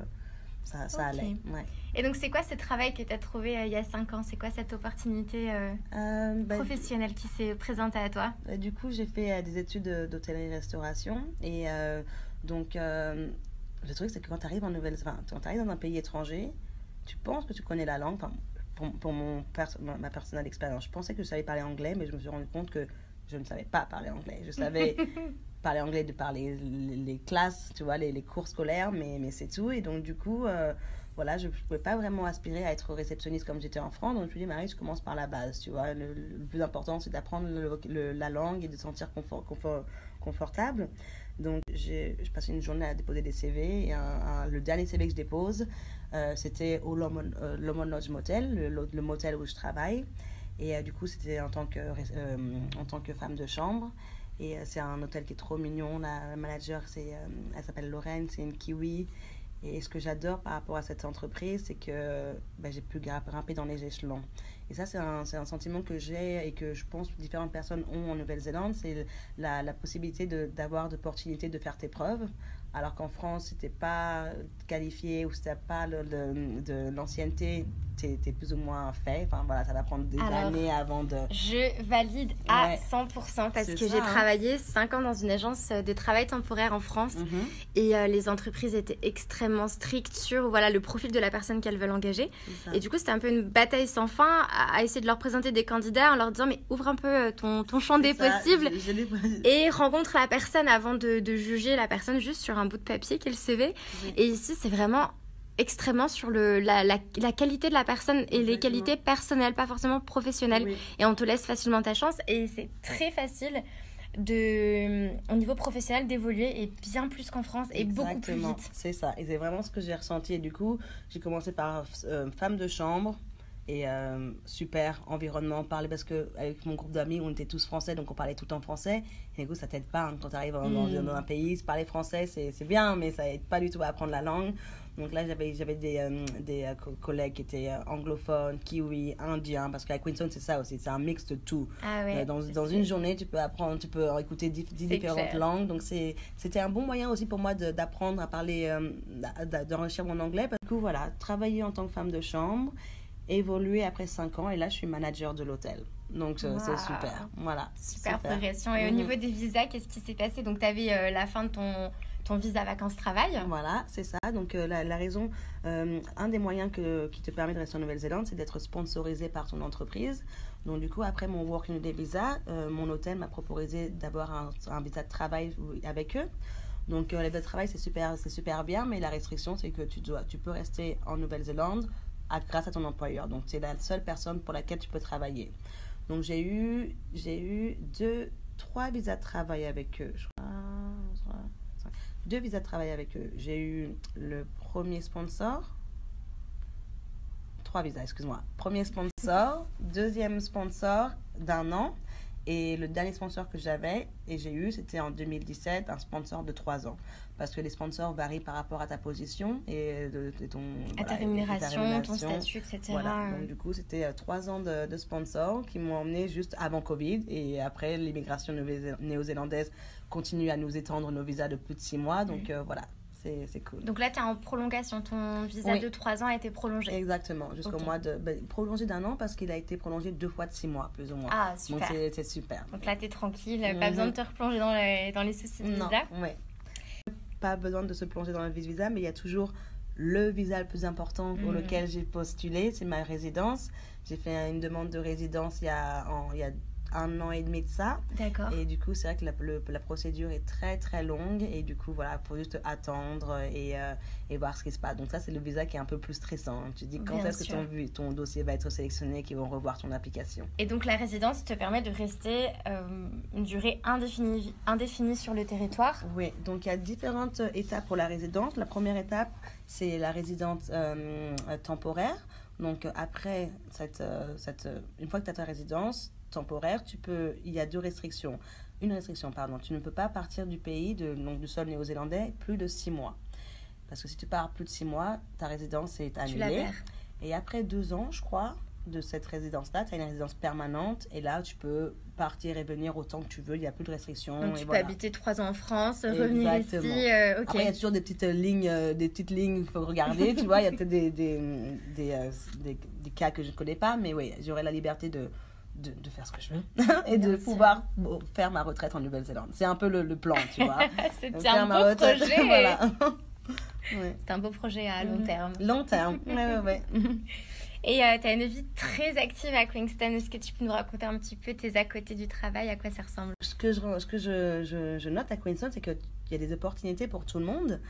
ça, allait. Ouais. Et donc, c'est quoi ce travail que tu as trouvé il y a 5 ans? C'est quoi cette opportunité ben, professionnelle qui s'est présentée à toi? Euh, Du coup, j'ai fait des études de- d'hôtellerie-restauration. Et donc, le truc, c'est que quand tu arrives en nouvelle enfin, quand tu arrives dans un pays étranger, tu penses que tu connais la langue. Enfin, pour, pour mon pers- ma, ma personnelle expérience, je pensais que je savais parler anglais, mais je me suis rendu compte que je ne savais pas parler anglais. Je savais parler anglais de par les, les, classes, tu vois, les, les, cours scolaires, mais, mais c'est tout. Et donc, du coup, euh, voilà, je ne pouvais pas vraiment aspirer à être réceptionniste comme j'étais en France. Donc, je me suis dit, Marie, je commence par la base, tu vois. Le, plus important, c'est d'apprendre la langue et de se sentir confort, confort, confortable. Donc, je passais une journée à déposer des CV. Et le dernier CV que je dépose, euh, c'était au Lomon, euh, Lodge Motel, le, le, motel où je travaille. Et euh, du coup, c'était en, tant que, en tant que femme de chambre. Et c'est un hôtel qui est trop mignon. La manager, c'est, elle s'appelle Lorraine, c'est une kiwi. Et ce que j'adore par rapport à cette entreprise, c'est que ben, j'ai pu grimper dans les échelons. Et ça, c'est un, sentiment que j'ai et que je pense que différentes personnes ont en Nouvelle-Zélande. C'est la, la, possibilité d'avoir d'opportunités de faire tes preuves. Alors qu'en France, si tu n'es pas qualifié ou si tu n'as pas le, de l'ancienneté, tu es, plus ou moins fait. Enfin voilà, ça va prendre des années avant de... Je valide à 100% parce que j'ai hein. travaillé 5 ans dans une agence de travail temporaire en France mhm. et euh, les entreprises étaient extrêmement strictes sur voilà, le profil de la personne qu'elles veulent engager. Et du coup, c'était un peu une bataille sans fin à, essayer de leur présenter des candidats en leur disant mais ouvre un peu euh, ton, ton champ des possibles et rencontre la personne avant de, de juger la personne juste sur un bout de papier qui est le CV. Et ici, c'est vraiment extrêmement sur le, la, la, qualité de la personne et les qualités personnelles, pas forcément professionnelles. Et on te laisse facilement ta chance. Et c'est très facile de, au niveau professionnel d'évoluer et bien plus qu'en France et beaucoup plus vite. C'est ça. Et c'est vraiment ce que j'ai ressenti. Et du coup, j'ai commencé par euh, femme de chambre et euh, super environnement parler parce que avec mon groupe d'amis on était tous français donc on parlait tout en français. Et du coup ça t'aide pas hein, quand tu arrives dans, mm. dans, un pays parler français c'est bien mais ça aide pas du tout à apprendre la langue. Donc là j'avais j'avais des, euh, des euh, collègues qui étaient anglophones kiwi indiens parce qu'à Queenstown c'est ça aussi c'est un mix de tout. Ah dans, dans une journée tu peux apprendre tu peux écouter dix, différentes langues. Donc c'est c'était un bon moyen aussi pour moi d'apprendre à parler d'enrichir mon anglais parce que voilà travailler en tant que femme de chambre évolué après 5 ans et là je suis manager de l'hôtel. Donc c'est super. Voilà. Super, progression. Et au mhm. niveau des visas, qu'est-ce qui s'est passé? Donc tu avais euh, la fin de ton, ton visa vacances-travail. Voilà, c'est ça. Donc euh, la, raison, euh, un des moyens que, qui te permet de rester en Nouvelle-Zélande, c'est d'être sponsorisé par ton entreprise. Donc du coup, après mon Working Holiday Visa, mon hôtel m'a proposé d'avoir un, un, visa de travail avec eux. Donc le visa de travail, c'est super, super bien, mais la restriction, c'est que tu, dois, tu peux rester en Nouvelle-Zélande grâce à ton employeur. Donc, c'est la seule personne pour laquelle tu peux travailler. Donc, j'ai eu, j'ai eu deux, trois visas de travail avec eux. deux visas de travail avec eux. J'ai eu le premier sponsor. Trois visas, excuse-moi. Premier sponsor, deuxième sponsor d'un an. Et le dernier sponsor que j'avais et j'ai eu, c'était en 2017, un sponsor de trois ans parce que les sponsors varient par rapport à ta position et de, ton à ta, rémunération, ton statut, etc. Voilà. Donc du coup, c'était euh, trois ans de, de sponsors qui m'ont emmené juste avant Covid et après l'immigration néo-zélandaise continue à nous étendre nos visas de plus de six mois. Donc euh, voilà, c'est cool. Donc là, tu es en prolongation. Ton visa de 3 ans a été prolongé. Exactement, jusqu'au mois de. Ben, prolongé d'un an parce qu'il a été prolongé deux fois de 6 mois, plus ou moins. Ah, super. Donc c'est super. Donc là, tu es tranquille, pas mhm. besoin de te replonger dans les, dans les soucis de visa. Oui pas besoin de se plonger dans le visa, mais il y a toujours le visa le plus important pour mm. lequel j'ai postulé, c'est ma résidence. J'ai fait une demande de résidence il y a, il y a un an et demi de ça. D'accord. Et du coup, c'est vrai que la, la, procédure est très très longue et du coup, voilà, il faut juste attendre et, euh, et, voir ce qui se passe. Donc ça, c'est le visa qui est un peu plus stressant. Tu dis quand est-ce que ton, ton, dossier va être sélectionné, qu'ils vont revoir ton application? Et donc la résidence te permet de rester euh, une durée indéfinie, indéfinie sur le territoire? Oui, donc il y a différentes étapes pour la résidence. La première étape, c'est la résidence euh, temporaire. Donc après, cette, cette, une fois que tu as ta résidence, temporaire, tu peux, il y a deux restrictions. Une restriction, pardon. Tu ne peux pas partir du pays, de, donc du sol néo-zélandais, plus de six mois. Parce que si tu pars plus de six mois, ta résidence est annulée. Et après deux ans, je crois, de cette résidence-là, tu as une résidence permanente et là, tu peux partir et venir autant que tu veux, il n'y a plus de restrictions. Donc, tu peux habiter trois ans en France, revenir ici. Euh, Après, il y a toujours des petites euh, lignes, euh, des petites lignes qu'il faut regarder, tu vois, il y a peut-être des, des, des, des, cas que je ne connais pas, mais oui, j'aurai la liberté de de, de, faire ce que je veux et de pouvoir faire ma retraite en Nouvelle-Zélande. C'est un peu le, le, plan, tu vois. C'est un beau projet. voilà. C'est un beau projet à long terme. Long terme, ouais, ouais, ouais. Et euh, tu as une vie très active à Queenstown. Est-ce que tu peux nous raconter un petit peu tes à côté du travail, à quoi ça ressemble? Ce que je, ce que je, je, je note à Queenstown, c'est qu'il y a des opportunités pour tout le monde.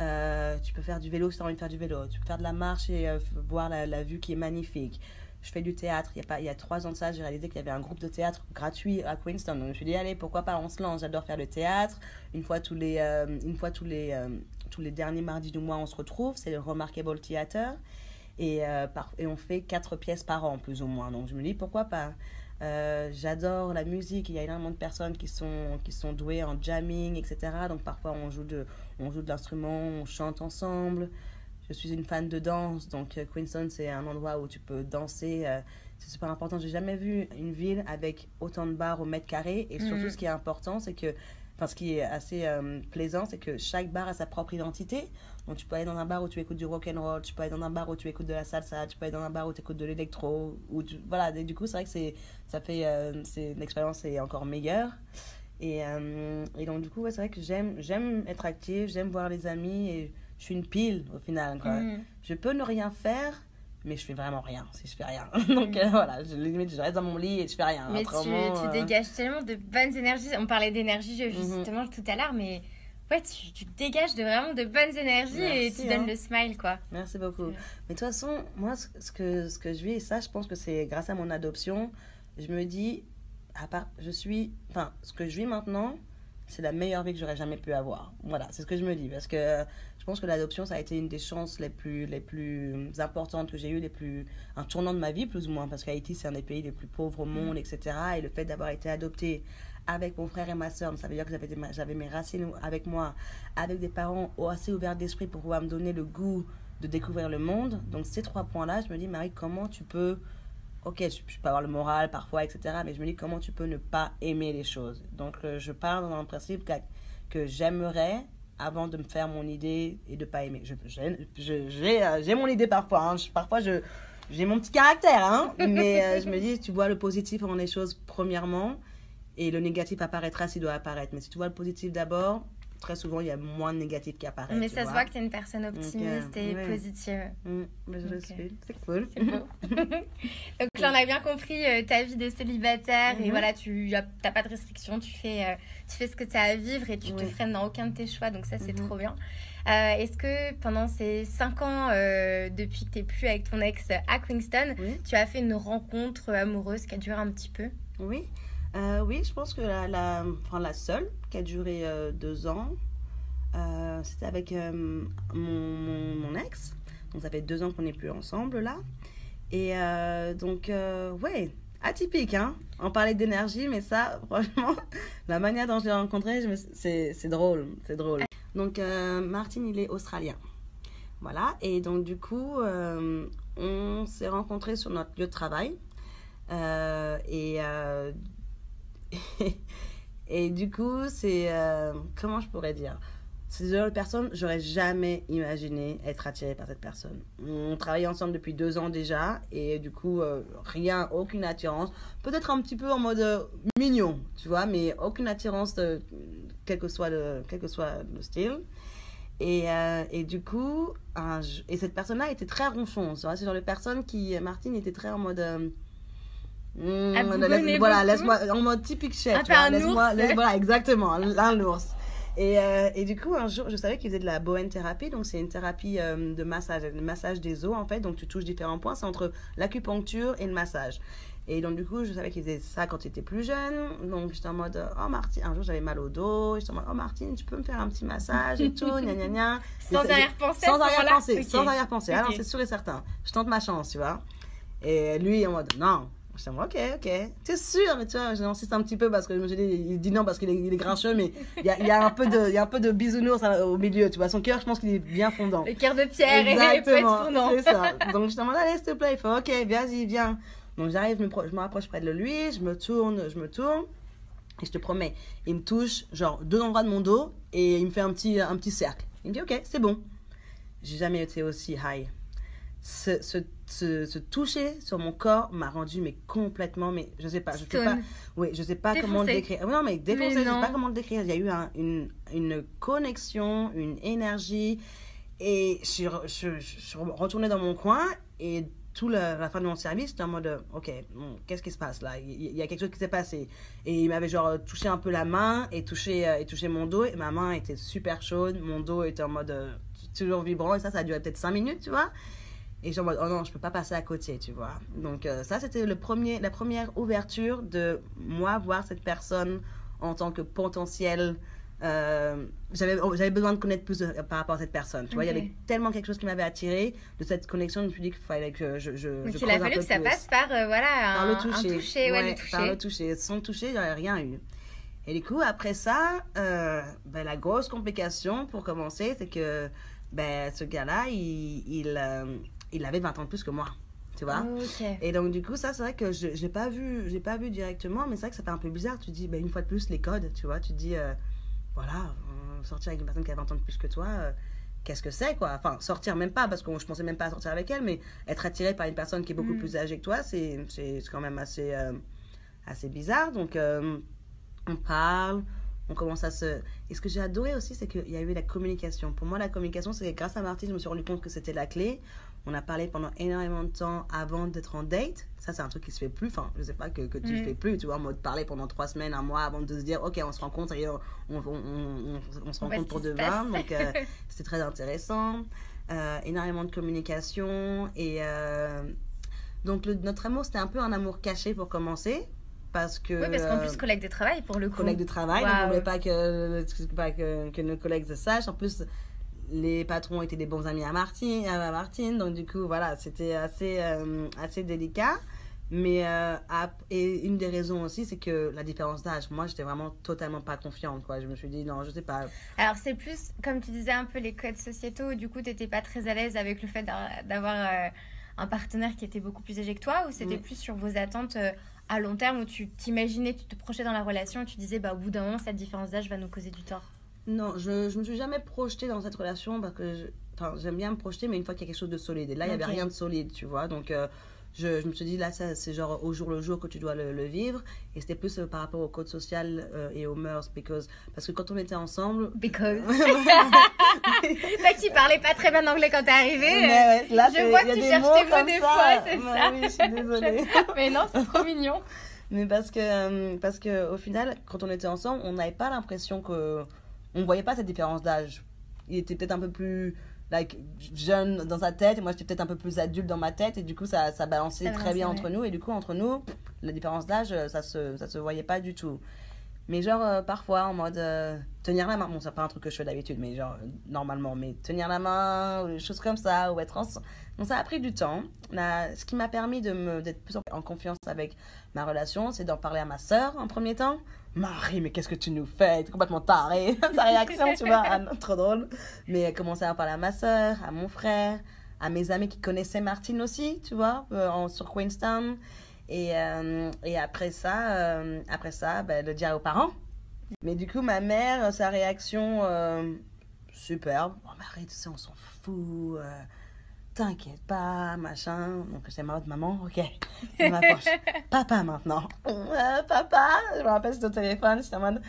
Euh, tu peux faire du vélo si tu as envie de faire du vélo. Tu peux faire de la marche et euh, voir la, la, vue qui est magnifique. Je fais du théâtre. Il y a, trois ans de ça, j'ai réalisé qu'il y avait un groupe de théâtre gratuit à Queenstown. Donc je me suis dit, allez, pourquoi pas, on se lance. J'adore faire le théâtre. Une fois tous les, euh, une fois tous les, euh, tous les derniers mardis du mois, on se retrouve. C'est le Remarkable Theatre. Et, euh, et on fait quatre pièces par an, plus ou moins. Donc je me dis, pourquoi pas j'adore la musique. Il y a énormément de personnes qui sont, qui sont douées en jamming, etc. Donc parfois on joue de, on joue de l'instrument, on chante ensemble. Je suis une fan de danse, donc euh, Queenstown c'est un endroit où tu peux danser. Euh, c'est super important. J'ai jamais vu une ville avec autant de bars au mètre carré. Et surtout, Mhm. ce qui est important, c'est que, enfin, ce qui est assez euh, plaisant, c'est que chaque bar a sa propre identité. Donc, tu peux aller dans un bar où tu écoutes du rock and roll, tu peux aller dans un bar où tu écoutes de la salsa, tu peux aller dans un bar où tu écoutes de l'électro. Ou tu- voilà. Et du coup, c'est vrai que c'est, ça fait, euh, c'est l'expérience est encore meilleure. Et, euh, et donc, du coup, ouais, c'est vrai que j'aime, j'aime être active, j'aime voir les amis et je suis une pile au final. Quoi. Mhm. Je peux ne rien faire, mais je fais vraiment rien si je fais rien. Donc euh, voilà, je, limite, je reste dans mon lit et je fais rien. Mais tu, tu euh, dégages tellement de bonnes énergies. On parlait d'énergie Mhm. justement tout à l'heure, mais ouais, tu, tu dégages de vraiment de bonnes énergies et tu donnes hein. le smile, quoi. Merci beaucoup. Mais de toute façon, moi, ce que, ce que je vis, et ça, je pense que c'est grâce à mon adoption, je me dis, à part, je suis, enfin, ce que je vis maintenant, c'est la meilleure vie que j'aurais jamais pu avoir. Voilà, c'est ce que je me dis. Parce que je pense que l'adoption, ça a été une des chances les plus, les plus importantes que j'ai eues, les plus, un tournant de ma vie, plus ou moins. Parce qu'Haïti, c'est un des pays les plus pauvres au monde, etc. Et le fait d'avoir été adoptée avec mon frère et ma soeur, ça veut dire que j'avais mes racines avec moi, avec des parents assez ouverts d'esprit pour pouvoir me donner le goût de découvrir le monde. Donc ces trois points-là, je me dis, Marie, comment tu peux... Ok, je, je peux avoir le moral parfois, etc. Mais je me dis, comment tu peux ne pas aimer les choses? Donc euh, je pars dans un principe que, que j'aimerais avant de me faire mon idée et de pas aimer. Je, euh, j'ai mon idée parfois. hein. Parfois, je, j'ai mon petit caractère. Hein. Mais euh, je me dis, tu vois le positif avant les choses premièrement. Et le négatif apparaîtra s'il doit apparaître. Mais si tu vois le positif d'abord, très souvent, il y a moins de négatif qui apparaît. Mais ça se voit que tu es une personne optimiste et ouais. positive. Mm, mais je le Ok. suis. C'est cool. C'est beau. Donc là, on a bien compris euh, ta vie de célibataire et Mhm. voilà, tu n'as pas de restrictions, tu fais, euh, tu fais ce que tu as à vivre et tu te freines dans aucun de tes choix, donc ça, c'est Mhm. trop bien. Euh, Est-ce que pendant ces 5 ans, euh, depuis que tu n'es plus avec ton ex à Queenstown, Oui. tu as fait une rencontre amoureuse qui a duré un petit peu? Oui, Euh, oui, je pense que la, seule qui a duré euh, deux ans, euh, c'était avec mon, ex. Donc ça fait deux ans qu'on n'est plus ensemble là. Et donc, ouais, atypique, hein. On parlait d'énergie, mais ça, franchement, la manière dont je l'ai rencontré, c'est drôle, c'est drôle. Donc, euh, Martin, il est australien. Voilà, et donc du coup, on s'est rencontrés sur notre lieu de travail. Et, et du coup, c'est. euh, comment je pourrais dire? C'est une personne, j'aurais jamais imaginé être attirée par cette personne. On travaille ensemble depuis deux ans déjà, et du coup, euh, rien, aucune attirance. Peut-être un petit peu en mode euh, mignon, tu vois, mais aucune attirance, de, quel, que soit le, quel que soit le style. Et, et du coup, et cette personne-là était très ronchon. C'est genre de personne qui, Martine, était très en mode. Bougonner laisse- voilà, laisse-moi, en mode typique chef. Un laisse-moi- laisse- voilà, exactement, un, ours. Et, euh, et du coup, un jour, je savais qu'il faisait de la Bowen thérapie. Donc, c'est une thérapie euh, de massage, le massage des os, en fait. Donc, tu touches différents points. C'est entre l'acupuncture et le massage. Et donc, du coup, je savais qu'il faisait ça quand il était plus jeune. Donc, j'étais en mode, oh Martine, un jour, j'avais mal au dos. J'étais en mode, oh Martine, tu peux me faire un petit massage et tout, gna gna gna. Sans arrière-pensée Sans arrière-pensée, Ok. sans arrière-pensée. Ah non, Ok. c'est sûr et certain. Je tente ma chance, tu vois. Et lui, en mode, non. En mode, ok, ok. T'es sûr Mais tu vois, j'insiste un petit peu parce que je me suis dit, il dit non parce qu'il est, il est grincheux, mais il y a, il y, a un peu de- il y a un peu de bisounours à- au milieu, tu vois. Son cœur, je pense qu'il est bien fondant. Le cœur de pierre et peut être Exactement, fondant. c'est ça. Donc je demande, allez, s'il te plaît, il fait, ok, vas-y, viens. Donc j'arrive, je me je me rapproche près de lui, je me tourne, je me tourne. Et je te promets, il me touche, genre, deux endroits de mon dos, et il me fait un petit, un petit cercle. Il me dit, ok, c'est bon. J'ai jamais été aussi high. Ce, ce, ce, ce toucher sur mon corps m'a rendu, mais complètement, mais je sais pas, je sais pas, oui, je sais pas comment le décrire. Non, mais défoncé, je sais pas comment le décrire. Il y a eu un- une, une connexion, une énergie. Et je suis, je, retournée dans mon coin. Et tout la fin de mon service, j'étais en mode, ok, qu'est-ce qui se passe là? Il, y a quelque chose qui s'est passé. Et il m'avait genre touché un peu la main et touché, et touché mon dos. Et ma main était super chaude, mon dos était en mode toujours vibrant. Et ça, ça a duré peut-être 5 minutes, tu vois? Et je en mode, oh non, je peux pas passer à côté, tu vois. Donc ça, c'était le premier, la première ouverture de moi voir cette personne en tant que potentiel euh, j'avais j'avais besoin de connaître plus par rapport à cette personne tu vois. Il y avait tellement quelque chose qui m'avait attiré de cette connexion je me suis dit qu'il fallait que je je, Mais il a fallu que ça passe par euh, voilà par le toucher, un toucher, ouais, le toucher. par le toucher. Sans toucher j'aurais rien eu. Et du coup après ça euh, ben, la grosse complication pour commencer c'est que ben ce gars là il il, il avait 20 ans de plus que moi tu vois et donc du coup ça c'est vrai que je j'ai pas vu pas vu directement mais c'est vrai que ça fait un peu bizarre tu dis ben, une fois de plus les codes tu vois tu dis voilà, sortir avec une personne qui a 20 ans de plus que toi, euh, qu'est-ce que c'est, quoi? Enfin, sortir même pas, parce que je pensais même pas à sortir avec elle, mais être attiré par une personne qui est beaucoup mm. plus âgée que toi, c'est quand même assez, euh, assez bizarre. Donc, euh, on parle, on commence à se... Et ce que j'ai adoré aussi, c'est qu'il y a eu la communication. Pour moi, la communication, c'est grâce à Martine, je me suis rendu compte que c'était la clé. On a parlé pendant énormément de temps avant d'être en date. Ça, c'est un truc qui se fait plus. Enfin, je sais pas que, que tu ne mm. fais plus, tu vois, en mode parler pendant trois semaines, un mois avant de se dire, OK, on se rencontre et on, on, on, on se rencontre pour de vin. Donc, euh, c'était très intéressant. Euh, énormément de communication. Et euh, donc, le, notre amour, c'était un peu un amour caché pour commencer. Parce que, oui, parce qu'en plus, collègue de travail, pour le coup. Collègue de travail, on ne voulait pas, que, pas que, que nos collègues se sachent. En plus, les patrons étaient des bons amis à Martine, à Martine donc du coup, voilà, c'était assez, euh, assez délicat. Mais euh, et une des raisons aussi, c'est que la différence d'âge. Moi, j'étais vraiment totalement pas confiante. Quoi. Je me suis dit, non, je sais pas. Alors, c'est plus, comme tu disais, un peu les codes sociétaux. Du coup, tu n'étais pas très à l'aise avec le fait d'avoir euh, un partenaire qui était beaucoup plus âgé que toi Ou c'était plus sur vos attentes à long terme où tu t'imaginais, tu te projetais dans la relation et tu disais, bah, au bout d'un moment, cette différence d'âge va nous causer du tort? Non, je ne me suis jamais projetée dans cette relation parce que j'aime bien me projeter, mais une fois qu'il y a quelque chose de solide. Et là, il n'y avait rien de solide, tu vois. Donc, euh, je, je, me suis dit, là, c'est genre au jour le jour que tu dois le, vivre. Et c'était plus euh, par rapport au code social euh, et aux mœurs. Because, parce que quand on était ensemble. Because. Toi qui parlais pas très bien anglais quand t'es arrivé. Mais là, je vois que tu cherches tes mots des fois, c'est ça. Oui, je suis désolée. mais non, c'est trop mignon. Mais parce que, parce que au final, quand on était ensemble, on n'avait pas l'impression que on voyait pas cette différence d'âge. Il était peut-être un peu plus like, jeune dans sa tête et moi j'étais peut-être un peu plus adulte dans ma tête et du coup ça, ça balançait très bien entre nous. Et du coup entre nous la différence d'âge ça se ça se voyait pas du tout. Mais genre euh, parfois en mode euh, tenir la main bon c'est pas un truc que je fais d'habitude mais genre normalement mais tenir la main ou des choses comme ça ou être ensemble. Donc ça a pris du temps. Ce qui m'a permis de me d'être plus en confiance avec ma relation c'est d'en parler à ma sœur en premier temps Marie, mais qu'est-ce que tu nous fais? T'es complètement tarée. Sa réaction, tu vois, ah, trop drôle. Mais elle commençait à parler à ma soeur, à mon frère, à mes amis qui connaissaient Martine aussi, tu vois, euh, en, sur Queenstown. Et, euh, et après ça, euh, après ça ben, le dire aux parents. Mais du coup, ma mère, sa réaction, superbe. Oh, Marie, tu sais, on s'en fout t'inquiète pas, machin. Donc j'étais mode maman, ok, je m'approche. papa maintenant. Euh, papa, je me rappelle, c'était au téléphone, j'étais en mode,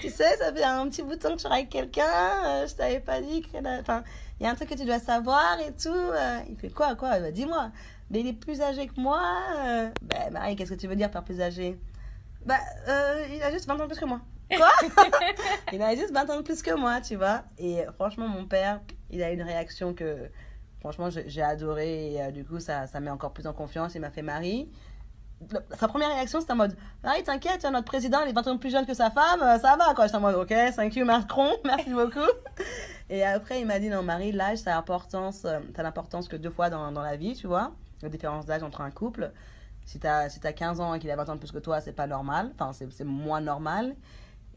tu sais, ça fait un petit bouton que tu avec quelqu'un, euh, je t'avais pas dit que. Enfin, il y a un truc que tu dois savoir et tout. Euh. il fait quoi, quoi bah, Dis-moi. Mais il est plus âgé que moi. Ben, Marie, qu'est-ce que tu veux dire par plus âgé? Bah, il a juste 20 ans de plus que moi. Quoi? Il a juste 20 ans de plus que moi, tu vois. Et franchement, mon père, il a une réaction que Franchement, j'ai adoré et euh, du coup, ça, ça met encore plus en confiance. Il m'a fait Marie. Sa première réaction, c'était en mode Marie, t'inquiète, notre président, il est 20 ans plus jeune que sa femme, euh, ça va quoi. J'étais en mode Ok, thank you Macron, merci beaucoup. et après, il m'a dit Non, Marie, l'âge, ça a l'importance, euh, que deux fois dans, dans la vie, tu vois. La différence d'âge entre un couple. Si t'as si as 15 ans et qu'il a 20 ans de plus que toi, c'est pas normal. Enfin, c'est moins normal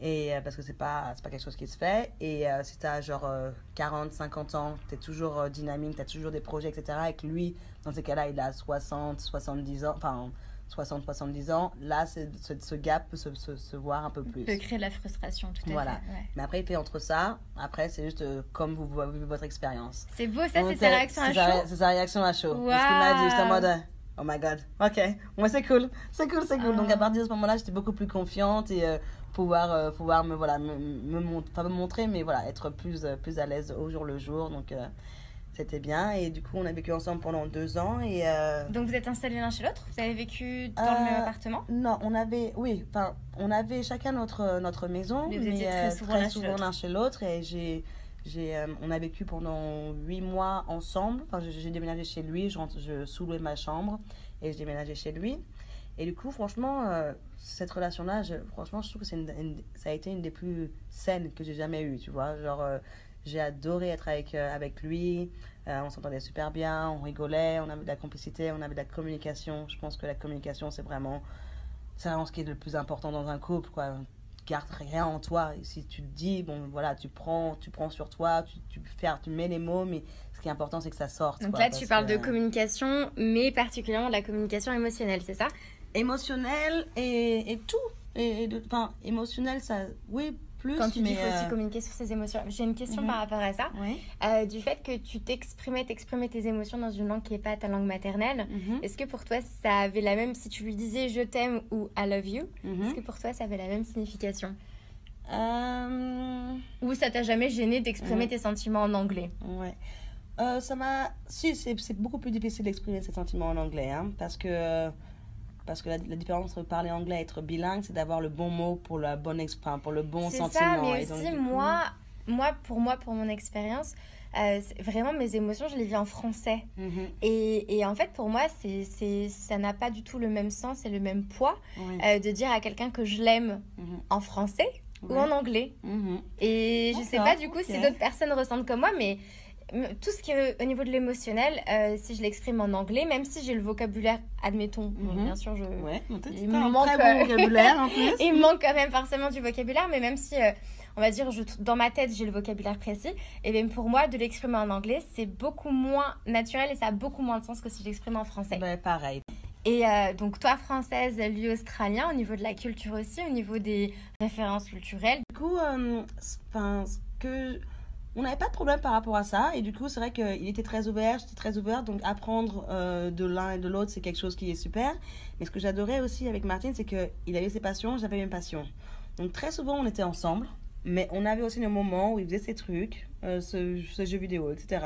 et euh, parce que c'est pas pas quelque chose qui se fait. Et euh, si tu as genre 40 euh, 50 ans tu es toujours dynamique tu as toujours des projets etc et que lui dans ces cas-là il a 60 70 ans enfin 60 70 ans là ce, ce gap peut se, se, voir un peu plus. peut créer de la frustration tout à voilà. fait mais après il fait entre ça après c'est juste comme vous vivez votre expérience. C'est beau ça c'est sa réaction à chaud. c'est sa réaction à chaud. Parce qu'il m'a dit juste en mode Oh my god, ok, moi c'est cool, c'est cool, c'est cool. Donc à ah. partir de ce moment-là, j'étais beaucoup plus confiante et euh, pouvoir me, voilà, me, me, me, montrer, mais voilà, être plus, euh, plus à l'aise au jour le jour. Donc, euh, c'était bien. Et du coup, on a vécu ensemble pendant deux ans. Et, euh, Donc vous êtes installés l'un chez l'autre? Vous avez vécu dans le même Euh, appartement? Non, on avait, oui, enfin, on avait chacun notre, notre maison, Mais vous étiez très euh, souvent l'un chez l'autre. Et j'ai, j'ai, euh, on a vécu pendant huit mois ensemble. Enfin, j'ai j'ai déménagé chez lui, je, je sous-louais ma chambre et je déménageais chez lui. Et du coup, franchement, euh, cette relation-là, franchement, je trouve que c'est une, une- ça a été une des plus saines que j'ai jamais eues, tu vois. Genre, euh, j'ai adoré être avec, euh, avec lui. On s'entendait super bien, on rigolait, on avait de la complicité, on avait de la communication. Je pense que la communication, c'est vraiment, c'est vraiment ce qui est le plus important dans un couple, quoi. Garde rien en toi. Et si tu te dis, bon, voilà, tu prends, tu prends sur toi, tu, tu, fais, tu mets les mots, mais ce qui est important, c'est que ça sorte. Donc quoi, là, tu parles que- de communication, mais particulièrement de la communication émotionnelle, c'est ça? Émotionnel et, et tout. Et, enfin, émotionnel, ça, oui, plus. Quand tu dis mais, qu'il faut aussi euh, communiquer sur ses émotions. J'ai une question par rapport à ça. Oui. Euh, du fait que tu t'exprimais, t'exprimais tes émotions dans une langue qui n'est pas ta langue maternelle, Mhm. est-ce que pour toi ça avait la même, si tu lui disais je t'aime ou I love you, Mhm. est-ce que pour toi ça avait la même signification? Euh, Ou ça t'a jamais gêné d'exprimer tes sentiments en anglais? Ouais. Ça m'a. Si, c'est c'est beaucoup plus difficile d'exprimer ses sentiments en anglais, hein, parce que. Parce que la, la différence entre parler anglais et être bilingue, c'est d'avoir le bon mot pour, la bonne enfin, pour le bon C'est sentiment. ça, mais Et donc, aussi coup- moi, moi, pour moi, pour mon expérience, euh, c'est- vraiment mes émotions, je les vis en français. Mhm, Et, et en fait, pour moi, c'est, c'est, ça n'a pas du tout le même sens et le même poids oui, euh, de dire à quelqu'un que je l'aime mhm, en français ou en anglais. mhm. Et je sais D'accord, pas du coup si d'autres personnes ressentent comme moi, mais tout ce qui est au niveau de l'émotionnel, euh, si je l'exprime en anglais, même si j'ai le vocabulaire, admettons, Mhm. bien sûr, je... Ouais, Il un manque, très euh, bon vocabulaire en plus. Il me manque quand même forcément du vocabulaire, mais même si, euh, on va dire, je, dans ma tête, j'ai le vocabulaire précis, et bien pour moi, de l'exprimer en anglais, c'est beaucoup moins naturel et ça a beaucoup moins de sens que si je l'exprime en français. Ben, pareil. Et euh, donc, toi, française, lui, australien, au niveau de la culture aussi, au niveau des références culturelles. Du coup, euh, enfin, ce que on n'avait pas de problème par rapport à ça. Et du coup, c'est vrai qu'il était très ouvert, j'étais très ouverte. Donc, apprendre euh, de l'un et de l'autre, c'est quelque chose qui est super. Mais ce que j'adorais aussi avec Martine, c'est qu'il avait ses passions, j'avais mes passions. Donc, très souvent, on était ensemble. Mais on avait aussi des moments où il faisait ses trucs, euh, ce, ce jeu vidéo, etc.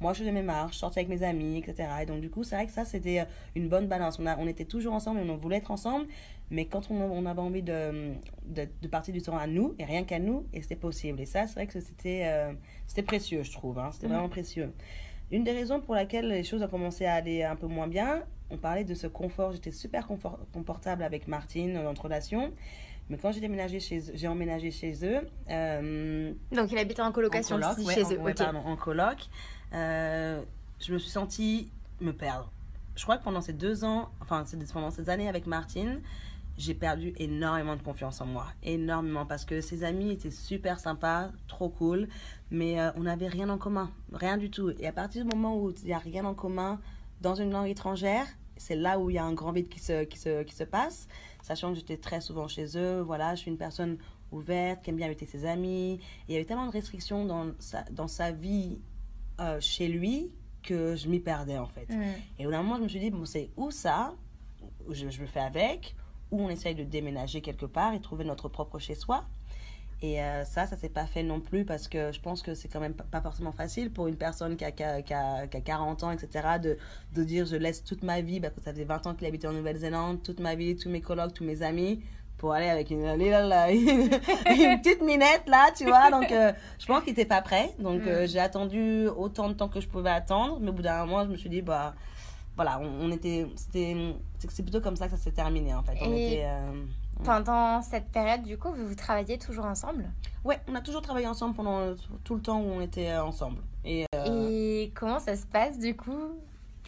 Moi, je faisais mes marches, je sortais avec mes amis, etc. Et donc, du coup, c'est vrai que ça, c'était euh, une bonne balance. On, a, on était toujours ensemble et on voulait être ensemble. Mais quand on, on avait envie de, de, de partir du temps à nous, et rien qu'à nous, et c'était possible. Et ça, c'est vrai que c'était euh, c'était précieux, je trouve. hein. C'était Mhm. vraiment précieux. Une des raisons pour laquelle les choses ont commencé à aller un peu moins bien, on parlait de ce confort. J'étais super confort, confortable avec Martine dans notre relation. Mais quand j'ai déménagé chez j'ai emménagé chez eux, euh, Donc, il habitait en colocation en coloc, ouais, chez en, eux. ouais, ok. pardon, en coloc, euh, je me suis sentie me perdre. Je crois que pendant ces deux ans, enfin pendant ces années avec Martine, j'ai perdu énormément de confiance en moi. Énormément, parce que ses amis étaient super sympas, trop cool, mais euh, on n'avait rien en commun, rien du tout. Et à partir du moment où il n'y a rien en commun dans une langue étrangère, c'est là où il y a un grand vide qui se, qui se, qui se passe, sachant que j'étais très souvent chez eux. Voilà, je suis une personne ouverte, qui aime bien inviter ses amis. Et il y avait tellement de restrictions dans sa, dans sa vie euh, chez lui que je m'y perdais en fait. Mm. Et au moment, je me suis dit, bon, c'est où ça, je, je le fais avec, ou on essaye de déménager quelque part et trouver notre propre chez-soi. Et euh, ça, ça s'est pas fait non plus parce que je pense que c'est quand même pas- forcément facile pour une personne qui a, qui a, qui a- qui a 40 ans, etc., de, de dire je laisse toute ma vie, parce que ça faisait 20 ans qu'il habitait en Nouvelle-Zélande, toute ma vie, tous mes colocs, tous mes amis, pour aller avec une, une petite minette là, tu vois. Donc, euh, je pense qu'il était pas prêt. Donc, euh, j'ai attendu autant de temps que je pouvais attendre. Mais au bout d'un moment, je me suis dit, bah, voilà, on, on était. C'était c'est c'est plutôt comme ça que ça s'est terminé en fait. On Et- était. Pendant cette période, du coup, vous, vous travailliez toujours ensemble? Ouais, on a toujours travaillé ensemble pendant euh, tout le temps où on était euh, ensemble. Et euh, Et comment ça se passe, du coup?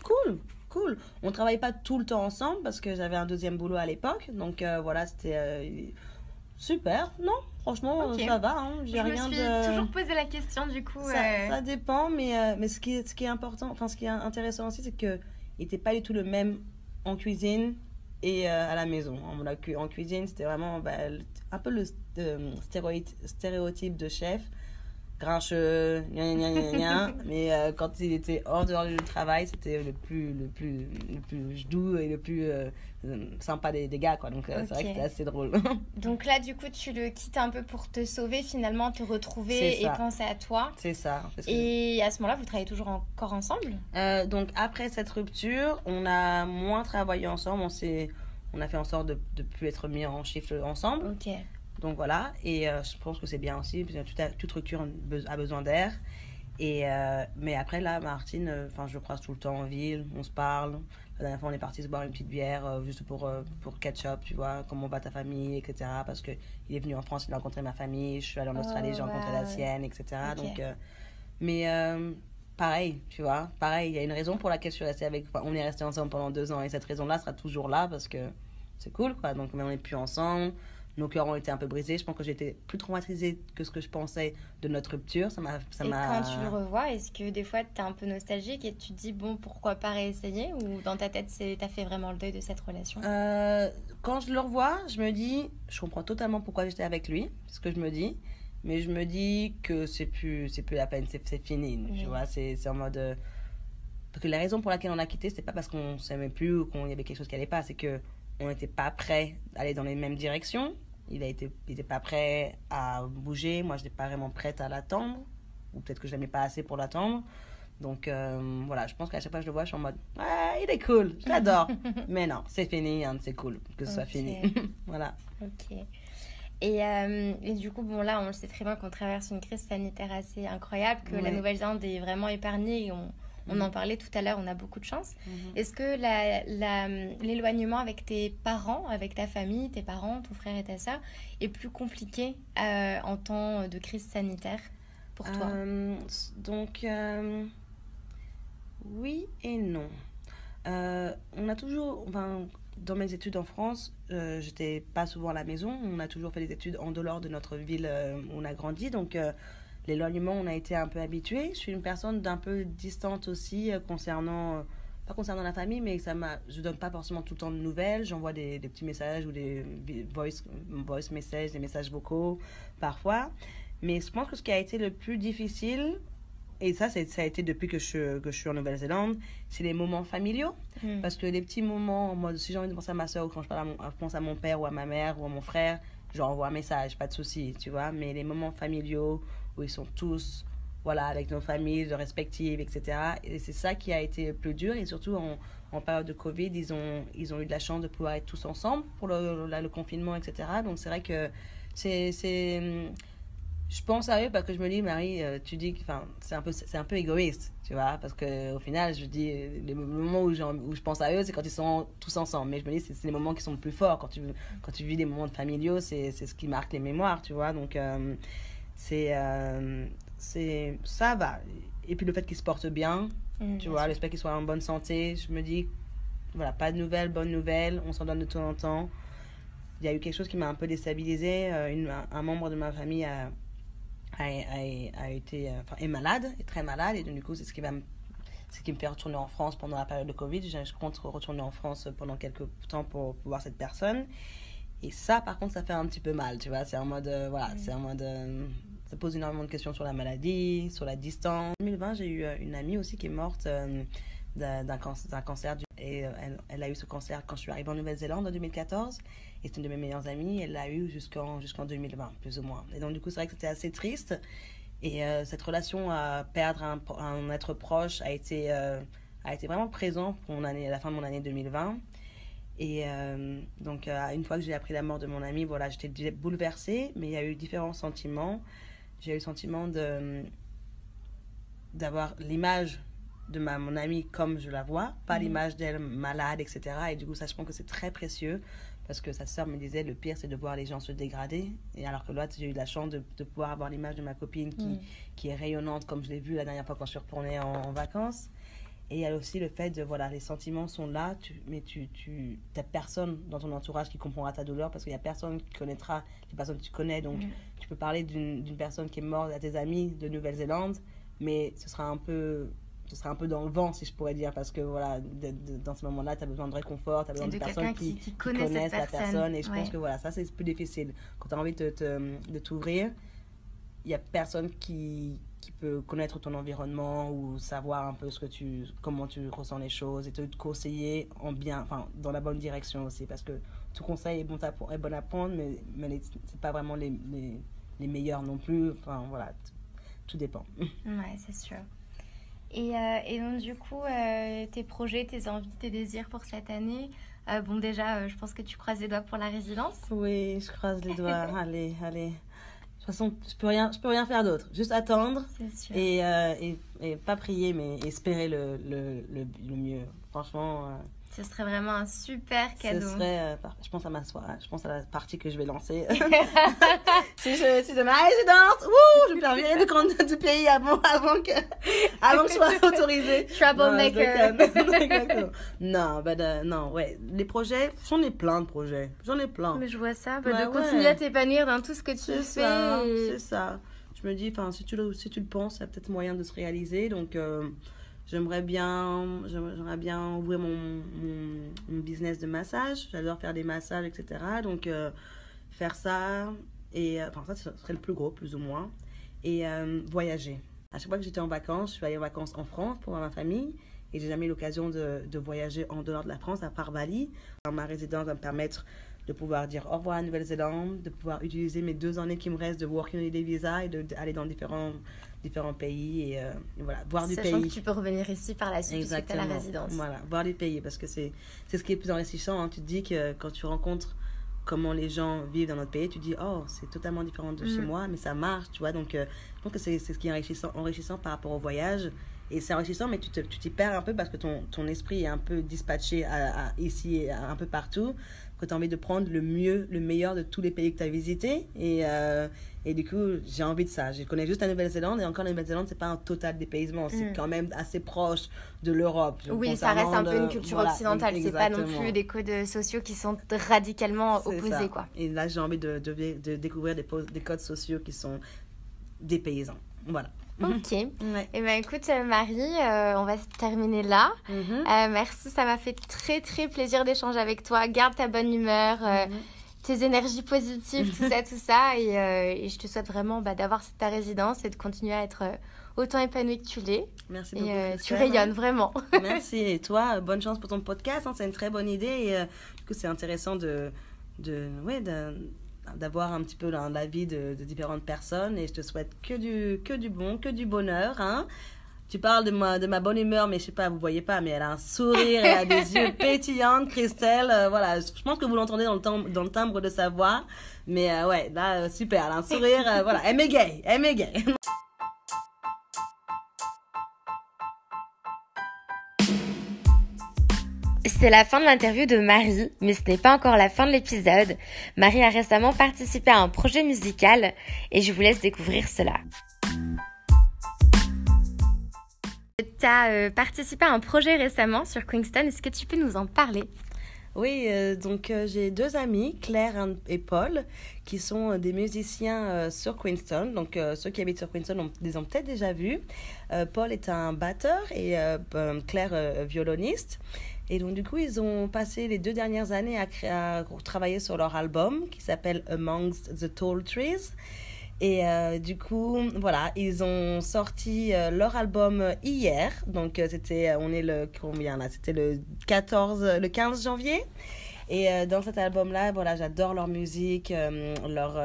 Cool, cool. On travaillait pas tout le temps ensemble parce que j'avais un deuxième boulot à l'époque. Donc euh, voilà, c'était euh, super. Non, franchement, ça va. Hein. J'ai Je me rien suis de. toujours posé la question, du coup. Ça, ça dépend, mais, mais ce, qui est, ce qui est important, enfin ce qui est intéressant aussi, c'est qu'il n'était pas du tout le même en cuisine et euh, à la maison. En, cuisine, c'était vraiment bah, un peu le euh, stéréotype de chef. Grincheux, gna, gna, gna, gna, mais euh, quand il était hors dehors du travail, c'était le plus, le, plus, le plus doux et le plus euh, sympa des, des, gars, quoi. Donc c'est vrai que c'était assez drôle. Donc là, du coup, tu le quittes un peu pour te sauver, finalement, te retrouver et penser à toi. C'est ça. Et à ce moment-là, vous travaillez toujours encore ensemble? Donc après cette rupture, on a moins travaillé ensemble, on s'est... On a fait en sorte de ne plus être mis en chiffre ensemble. Ok. Donc voilà, et euh, je pense que c'est bien aussi, parce que toute, toute rupture a besoin d'air. Et euh, mais après, là, Martine, euh, enfin je le croise tout le temps en ville, on se parle. La dernière fois, on est parti se boire une petite bière juste pour, pour catch up, tu vois, comment va ta famille, etc. Parce qu'il est venu en France, il a rencontré ma famille, je suis allée en Australie, oh, j'ai rencontré la sienne, etc. Donc, mais pareil, tu vois, pareil, il y a une raison pour laquelle je suis restée avec. on est resté ensemble pendant deux ans et cette raison-là sera toujours là parce que c'est cool, quoi. Donc, mais on n'est plus ensemble nos cœurs ont été un peu brisés. Je pense que j'étais plus traumatisée que ce que je pensais de notre rupture. Ça m'a, ça et quand tu le revois, est-ce que des fois tu es un peu nostalgique et tu te dis, bon, pourquoi pas réessayer? Ou dans ta tête, tu as fait vraiment le deuil de cette relation? Euh, Quand je le revois, je me dis, je comprends totalement pourquoi j'étais avec lui, ce que je me dis. Mais je me dis que c'est plus, c'est plus la peine, c'est, fini. Tu vois, c'est, c'est en mode. Euh, parce que la raison pour laquelle on a quitté, c'est pas parce qu'on s'aimait plus ou qu'il y avait quelque chose qui allait pas, c'est que on n'était pas prêt d'aller dans les mêmes directions. Il n'était pas prêt à bouger. Moi, je n'étais pas vraiment prête à l'attendre. Ou peut-être que je l'aimais pas assez pour l'attendre. Donc euh, voilà, je pense qu'à chaque fois que je le vois, je suis en mode ah, il est cool, j'adore. Mais non, c'est fini, hein, c'est cool que ce soit fini. voilà. Ok. Et, euh, et, du coup, bon, là, on le sait très bien qu'on traverse une crise sanitaire assez incroyable, que la Nouvelle-Zélande est vraiment épargnée et on, on en mhm. parlait tout à l'heure, on a beaucoup de chance. Mhm. Est-ce que l'éloignement avec tes parents, avec ta famille, tes parents, ton frère et ta soeur, est plus compliqué euh, en temps de crise sanitaire pour toi? Euh, Donc, euh, oui et non. on a toujours, enfin, dans mes études en France, j'étais pas souvent à la maison. On a toujours fait des études en dehors de notre ville où on a grandi. Donc, l'éloignement, on a été un peu habitué. Je suis une personne d'un peu distante aussi euh, concernant, euh, pas concernant la famille, mais ça m'a, je donne pas forcément tout le temps de nouvelles. J'envoie des, des, petits messages ou des voice, voice messages, des messages vocaux parfois. Mais je pense que ce qui a été le plus difficile, et ça, ça a été depuis que je, que je suis en Nouvelle-Zélande, c'est les moments familiaux. Hmm. Parce que les petits moments, moi, si j'ai envie de penser à ma soeur ou quand je, parle à mon, je pense à mon père ou à ma mère ou à mon frère, j'envoie un message, pas de souci, tu vois. Mais les moments familiaux où ils sont tous voilà, avec nos familles respectives, etc. Et c'est ça qui a été le plus dur. Et surtout en, période de Covid, ils ont, ils ont eu de la chance de pouvoir être tous ensemble pour le, le, confinement, etc. Donc c'est vrai que c'est. Je pense à eux parce que je me dis, Marie, euh, tu dis que c'est un, peu, un peu égoïste, tu vois, parce qu'au final, je dis, les moments où, où je pense à eux, c'est quand ils sont tous ensemble. Mais je me dis, c'est les moments qui sont le plus forts. Quand tu, quand tu vis des moments familiaux, c'est ce qui marque les mémoires, tu vois. Donc. Euh, c'est euh, c'est ça va. Et puis le fait qu'il se porte bien mm, tu vois j'espère qu'il soit en bonne santé. Je me dis voilà pas de nouvelles bonnes nouvelles. On s'en donne de temps en temps. Il y a eu quelque chose qui m'a un peu déstabilisé euh, une, un membre de ma famille a a, a, été euh, enfin est malade est très malade. Et donc, du coup c'est ce qui va me ce qui me fait retourner en France pendant la période de Covid. Je compte retourner en France pendant quelques temps pour, pour voir cette personne. Et ça, par contre, ça fait un petit peu mal, tu vois. C'est en mode, euh, voilà, c'est en mode, euh, ça pose énormément de questions sur la maladie, sur la distance. En 2020, j'ai eu euh, une amie aussi qui est morte d'un cancer, et elle, elle, a eu ce cancer quand je suis arrivée en Nouvelle-Zélande en 2014 et c'est une de mes meilleures amies elle l'a eu jusqu'en jusqu'en 2020 plus ou moins et donc du coup c'est vrai que c'était assez triste et cette relation à perdre un, être proche a été vraiment présent pour mon année à la fin de mon année 2020 et euh, donc, euh, une fois que j'ai appris la mort de mon ami, voilà, j'étais bouleversée, mais il y a eu différents sentiments. J'ai eu le sentiment de d'avoir l'image de ma, mon amie comme je la vois, pas mhm. l'image d'elle malade, etc. Et du coup, ça, je pense que c'est très précieux parce que sa sœur me disait le pire, c'est de voir les gens se dégrader. Et alors que l'autre, j'ai eu la chance de, de pouvoir avoir l'image de ma copine qui, mhm. qui est rayonnante, comme je l'ai vue la dernière fois quand je suis retournée en vacances. Et il y a aussi le fait de, voilà, les sentiments sont là, tu, mais tu, tu n'as personne dans ton entourage qui comprendra ta douleur parce qu'il n'y a personne qui connaîtra les personnes que tu connais. Donc, tu peux parler d'une personne qui est morte à tes amis de Nouvelle-Zélande, mais ce sera un peu ce sera un peu dans le vent, si je pourrais dire, parce que voilà, dans ce moment-là, tu as besoin de réconfort, tu as besoin de, personnes qui, qui, connaissent, la personne. Et je pense que voilà, ça, c'est plus difficile. Quand tu as envie de, t'ouvrir, il y a personne qui, qui peut connaître ton environnement ou savoir un peu ce que tu, comment tu ressens les choses et te conseiller en bien, enfin, dans la bonne direction aussi. Parce que tout conseil est bon à, est bon à prendre, mais, mais c'est pas vraiment les, les, les, meilleurs non plus. Enfin, voilà, tout dépend. Ouais, c'est sûr. Et, euh, et, donc, du coup, euh, tes projets, tes envies, tes désirs pour cette année euh, Bon, déjà, je pense que tu croises les doigts pour la résidence. Oui, je croise les doigts. allez, allez. De toute façon, je peux rien, je peux rien faire d'autre. Juste attendre et, euh, et, et, pas prier, mais espérer le, le, le, le mieux. Franchement. Euh, ce serait vraiment un super cadeau. Ce serait, euh, je pense à ma soirée, je pense à la partie que je vais lancer. si je, si je je danse, wouh, je vais faire virer du, du pays avant, avant, que, avant que je sois autorisée. Troublemaker. Non, bah, non, ouais. Les projets, j'en ai plein de projets. J'en ai plein. Mais je vois ça, bah, de continuer à t'épanouir dans tout ce que tu fais. C'est ça. Je me dis, enfin, si tu le, si tu le penses, il y a peut-être moyen de se réaliser. Donc, euh, J'aimerais bien, j'aimerais bien ouvrir mon, mon, business de massage. J'adore faire des massages, etc. Donc, euh, faire ça, et euh, enfin, ça, serait le plus gros, plus ou moins. Et euh, voyager. À chaque fois que j'étais en vacances, je suis allée en vacances en France pour voir ma famille. Et j'ai jamais eu l'occasion de, de, voyager en dehors de la France, à part Bali. Ma résidence va me permettre de pouvoir dire au revoir à Nouvelle-Zélande, de pouvoir utiliser mes deux années qui me restent de working holiday visa et d'aller dans différents différents pays et, euh, voilà, voir du pays. que tu peux revenir ici par la suite Exactement. la résidence. Voilà, voir du pays parce que c'est ce qui est plus enrichissant. Hein. Tu te dis que quand tu rencontres comment les gens vivent dans notre pays, tu te dis, oh, c'est totalement différent de chez mm. moi, mais ça marche, tu vois. Donc, euh, je pense que c'est ce qui est enrichissant, enrichissant par rapport au voyage. Et c'est enrichissant, mais tu t'y perds un peu parce que ton, ton esprit est un peu dispatché à, ici et un peu partout que tu as envie de prendre le mieux, le meilleur de tous les pays que tu as visités. Et, euh, et du coup, j'ai envie de ça. Je connais juste la Nouvelle-Zélande et encore la Nouvelle-Zélande, c'est pas un total dépaysement. C'est mm. quand même assez proche de l'Europe. Oui, ça reste un peu une culture occidentale. C'est pas non plus des codes sociaux qui sont radicalement opposés. Quoi. Et là, j'ai envie de, de, de découvrir des, des codes sociaux qui sont dépaysants. Voilà. Ok. Et eh ben écoute euh, Marie, euh, on va se terminer là. Mhm. Euh, merci, ça m'a fait très très plaisir d'échanger avec toi. Garde ta bonne humeur, mhm. tes énergies positives, tout ça, tout ça. Et, je te souhaite vraiment bah, d'avoir ta résidence et de continuer à être autant épanouie que tu l'es. Merci beaucoup. Et tu rayonnes vraiment. Merci. Et toi, bonne chance pour ton podcast. Hein. c'est une très bonne idée. Et du coup, c'est intéressant de, de, ouais, de d'avoir un petit peu la, vie de, différentes personnes et je te souhaite que du, que du bon, que du bonheur. Hein. Tu parles de ma, de ma bonne humeur, mais je sais pas, vous voyez pas, mais elle a un sourire, elle a des yeux pétillants, Christelle. Euh, voilà, je pense que vous l'entendez dans, le dans le timbre de sa voix. Mais euh, ouais, là, super, elle a un sourire, euh, voilà, elle m'égaye, elle m'égaye. C'est la fin de l'interview de Marie, mais ce n'est pas encore la fin de l'épisode. Marie a récemment participé à un projet musical et je vous laisse découvrir cela. Tu as euh, participé à un projet récemment sur Queenston, est-ce que tu peux nous en parler? Oui, euh, donc euh, j'ai deux amis, Claire et Paul, qui sont des musiciens sur Queenston. Donc ceux qui habitent sur Queenston les ont peut-être déjà vus. Paul est un batteur et Claire violoniste. Et donc, du coup, ils ont passé les deux dernières années à, travailler sur leur album qui s'appelle Amongst the Tall Trees. Et euh, du coup, voilà, ils ont sorti euh, leur album hier. Donc, euh, c'était, on est le, combien là? C'était le 14, le 15 janvier. Et dans cet album-là, voilà, j'adore leur musique. leur,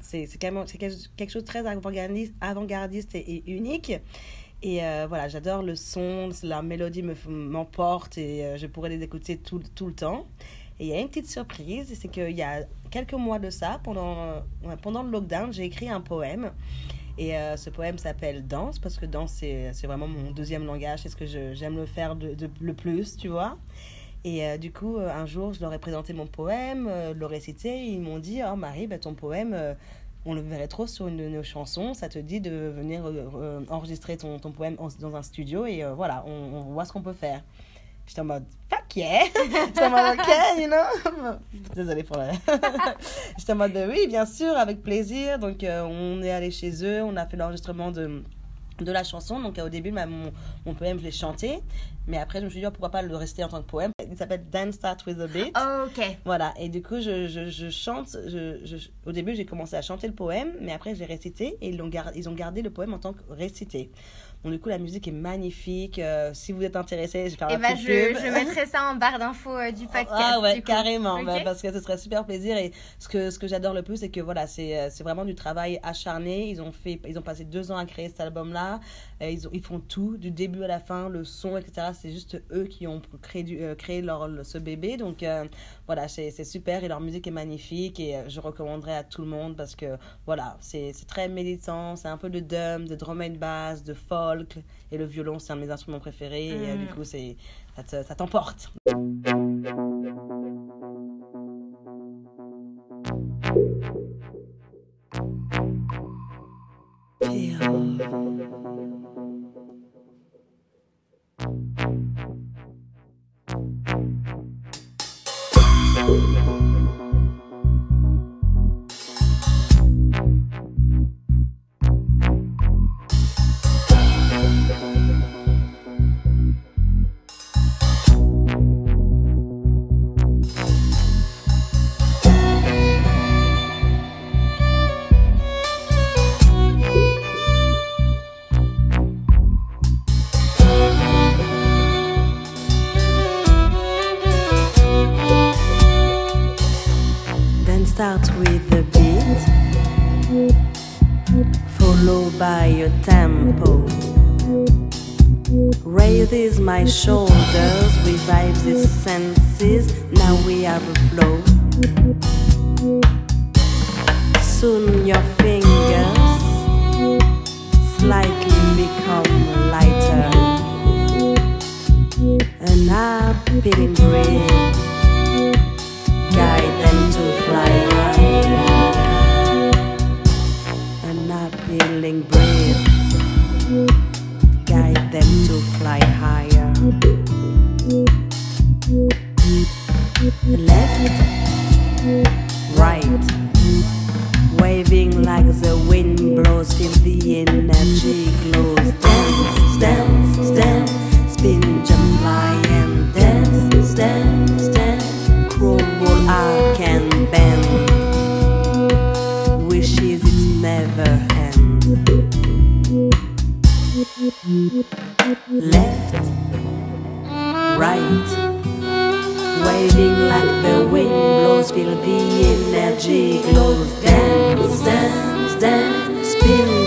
c'est, c'est, quelque chose de très avant-gardiste et unique. Et euh, voilà, j'adore le son, la mélodie m'emporte et euh, je pourrais les écouter tout, tout le temps. Et il y a une petite surprise, c'est qu'il y a quelques mois de ça, pendant, pendant le lockdown, j'ai écrit un poème. Et euh, ce poème s'appelle Danse, parce que danse, c'est vraiment mon deuxième langage, c'est ce que j'aime le faire de, le plus, tu vois. Et du coup, un jour, je leur ai présenté mon poème, le récité, et ils m'ont dit, oh Marie, bah, ton poème, on le verrait trop sur une de nos chansons. Ça te dit de venir euh, euh, enregistrer ton, ton, poème dans un studio et euh, voilà, on, voit ce qu'on peut faire. J'étais en mode fuck yeah! J'étais en mode ok, you know? Désolée pour la. J'étais en mode oui, bien sûr, avec plaisir. Donc on est allé chez eux, on a fait l'enregistrement de de la chanson. Donc au début, mon, mon, poème, je l'ai chanté. Mais après, je me suis dit, oh, pourquoi pas le rester en tant que poème? Il s'appelle Dance Start with a Beat. Oh, ok. Voilà. Et du coup, je, je, je chante. Je, au début, j'ai commencé à chanter le poème, mais après, j'ai récité et ils ont, gardé, ils ont gardé le poème en tant que récité. Donc, du coup, la musique est magnifique. Euh, si vous êtes intéressé, je vais faire eh ben, je, je, mettrai ça en barre d'infos euh, du podcast. Ah ouais, carrément. Bah, parce que ce serait super plaisir. Et ce que, ce que j'adore le plus, c'est que voilà, c'est euh, vraiment du travail acharné. Ils ont, fait, ils ont passé deux ans à créer cet album-là. Ils, ont, ils font tout, du début à la fin, le son, etc. C'est juste eux qui ont créé, du, créé leur, ce bébé. Donc, voilà, c'est super. Et leur musique est magnifique. Et je recommanderais à tout le monde parce que, voilà, c'est très méditant. C'est un peu de drum, de drum and bass, de folk et le violon, c'est un de mes instruments préférés. Et euh, du mm. coup, c'est, ça t'emporte.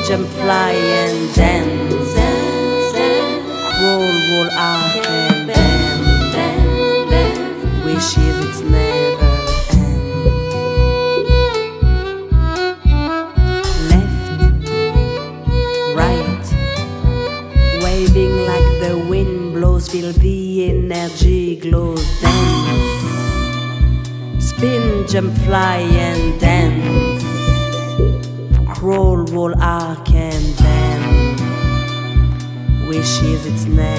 Spin, jump, fly, and dance. dance, dance. Roll, roll, arc and bend. Wishes it's never. feel the energy glows. Dance, spin, jump, fly, and dance. Crawl, roll, arc, is its name.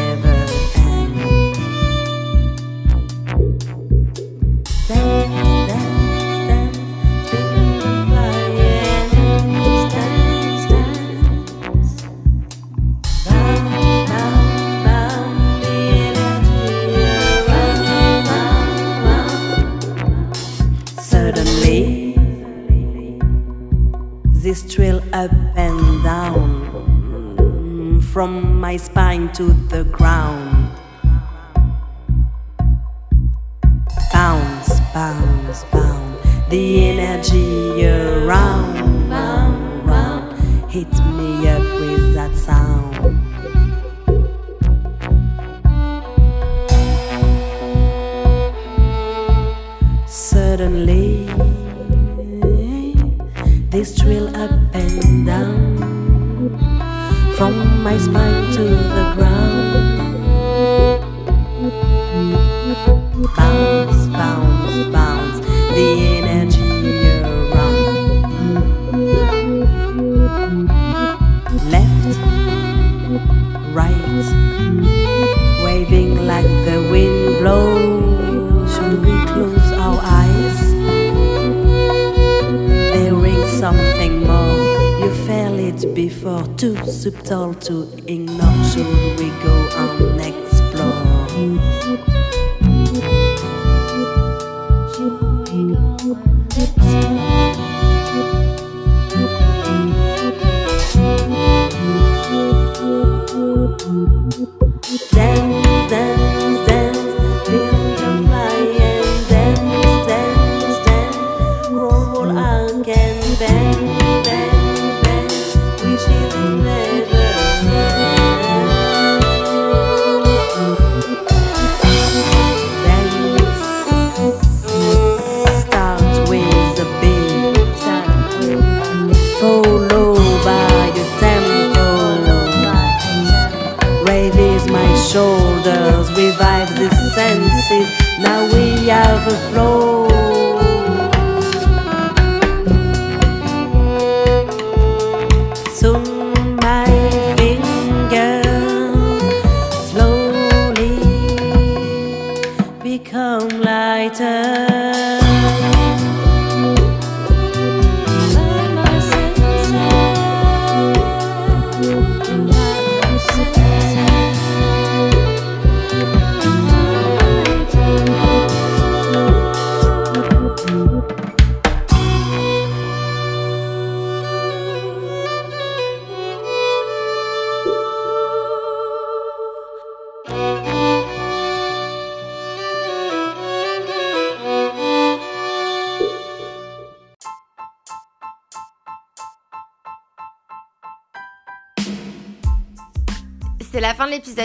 Too subtle to ignore. Should we go on explore? C'est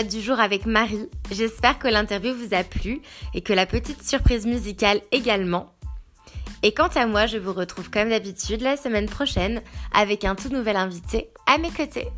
du jour avec Marie. J'espère que l'interview vous a plu et que la petite surprise musicale également. Et quant à moi, je vous retrouve comme d'habitude la semaine prochaine avec un tout nouvel invité à mes côtés.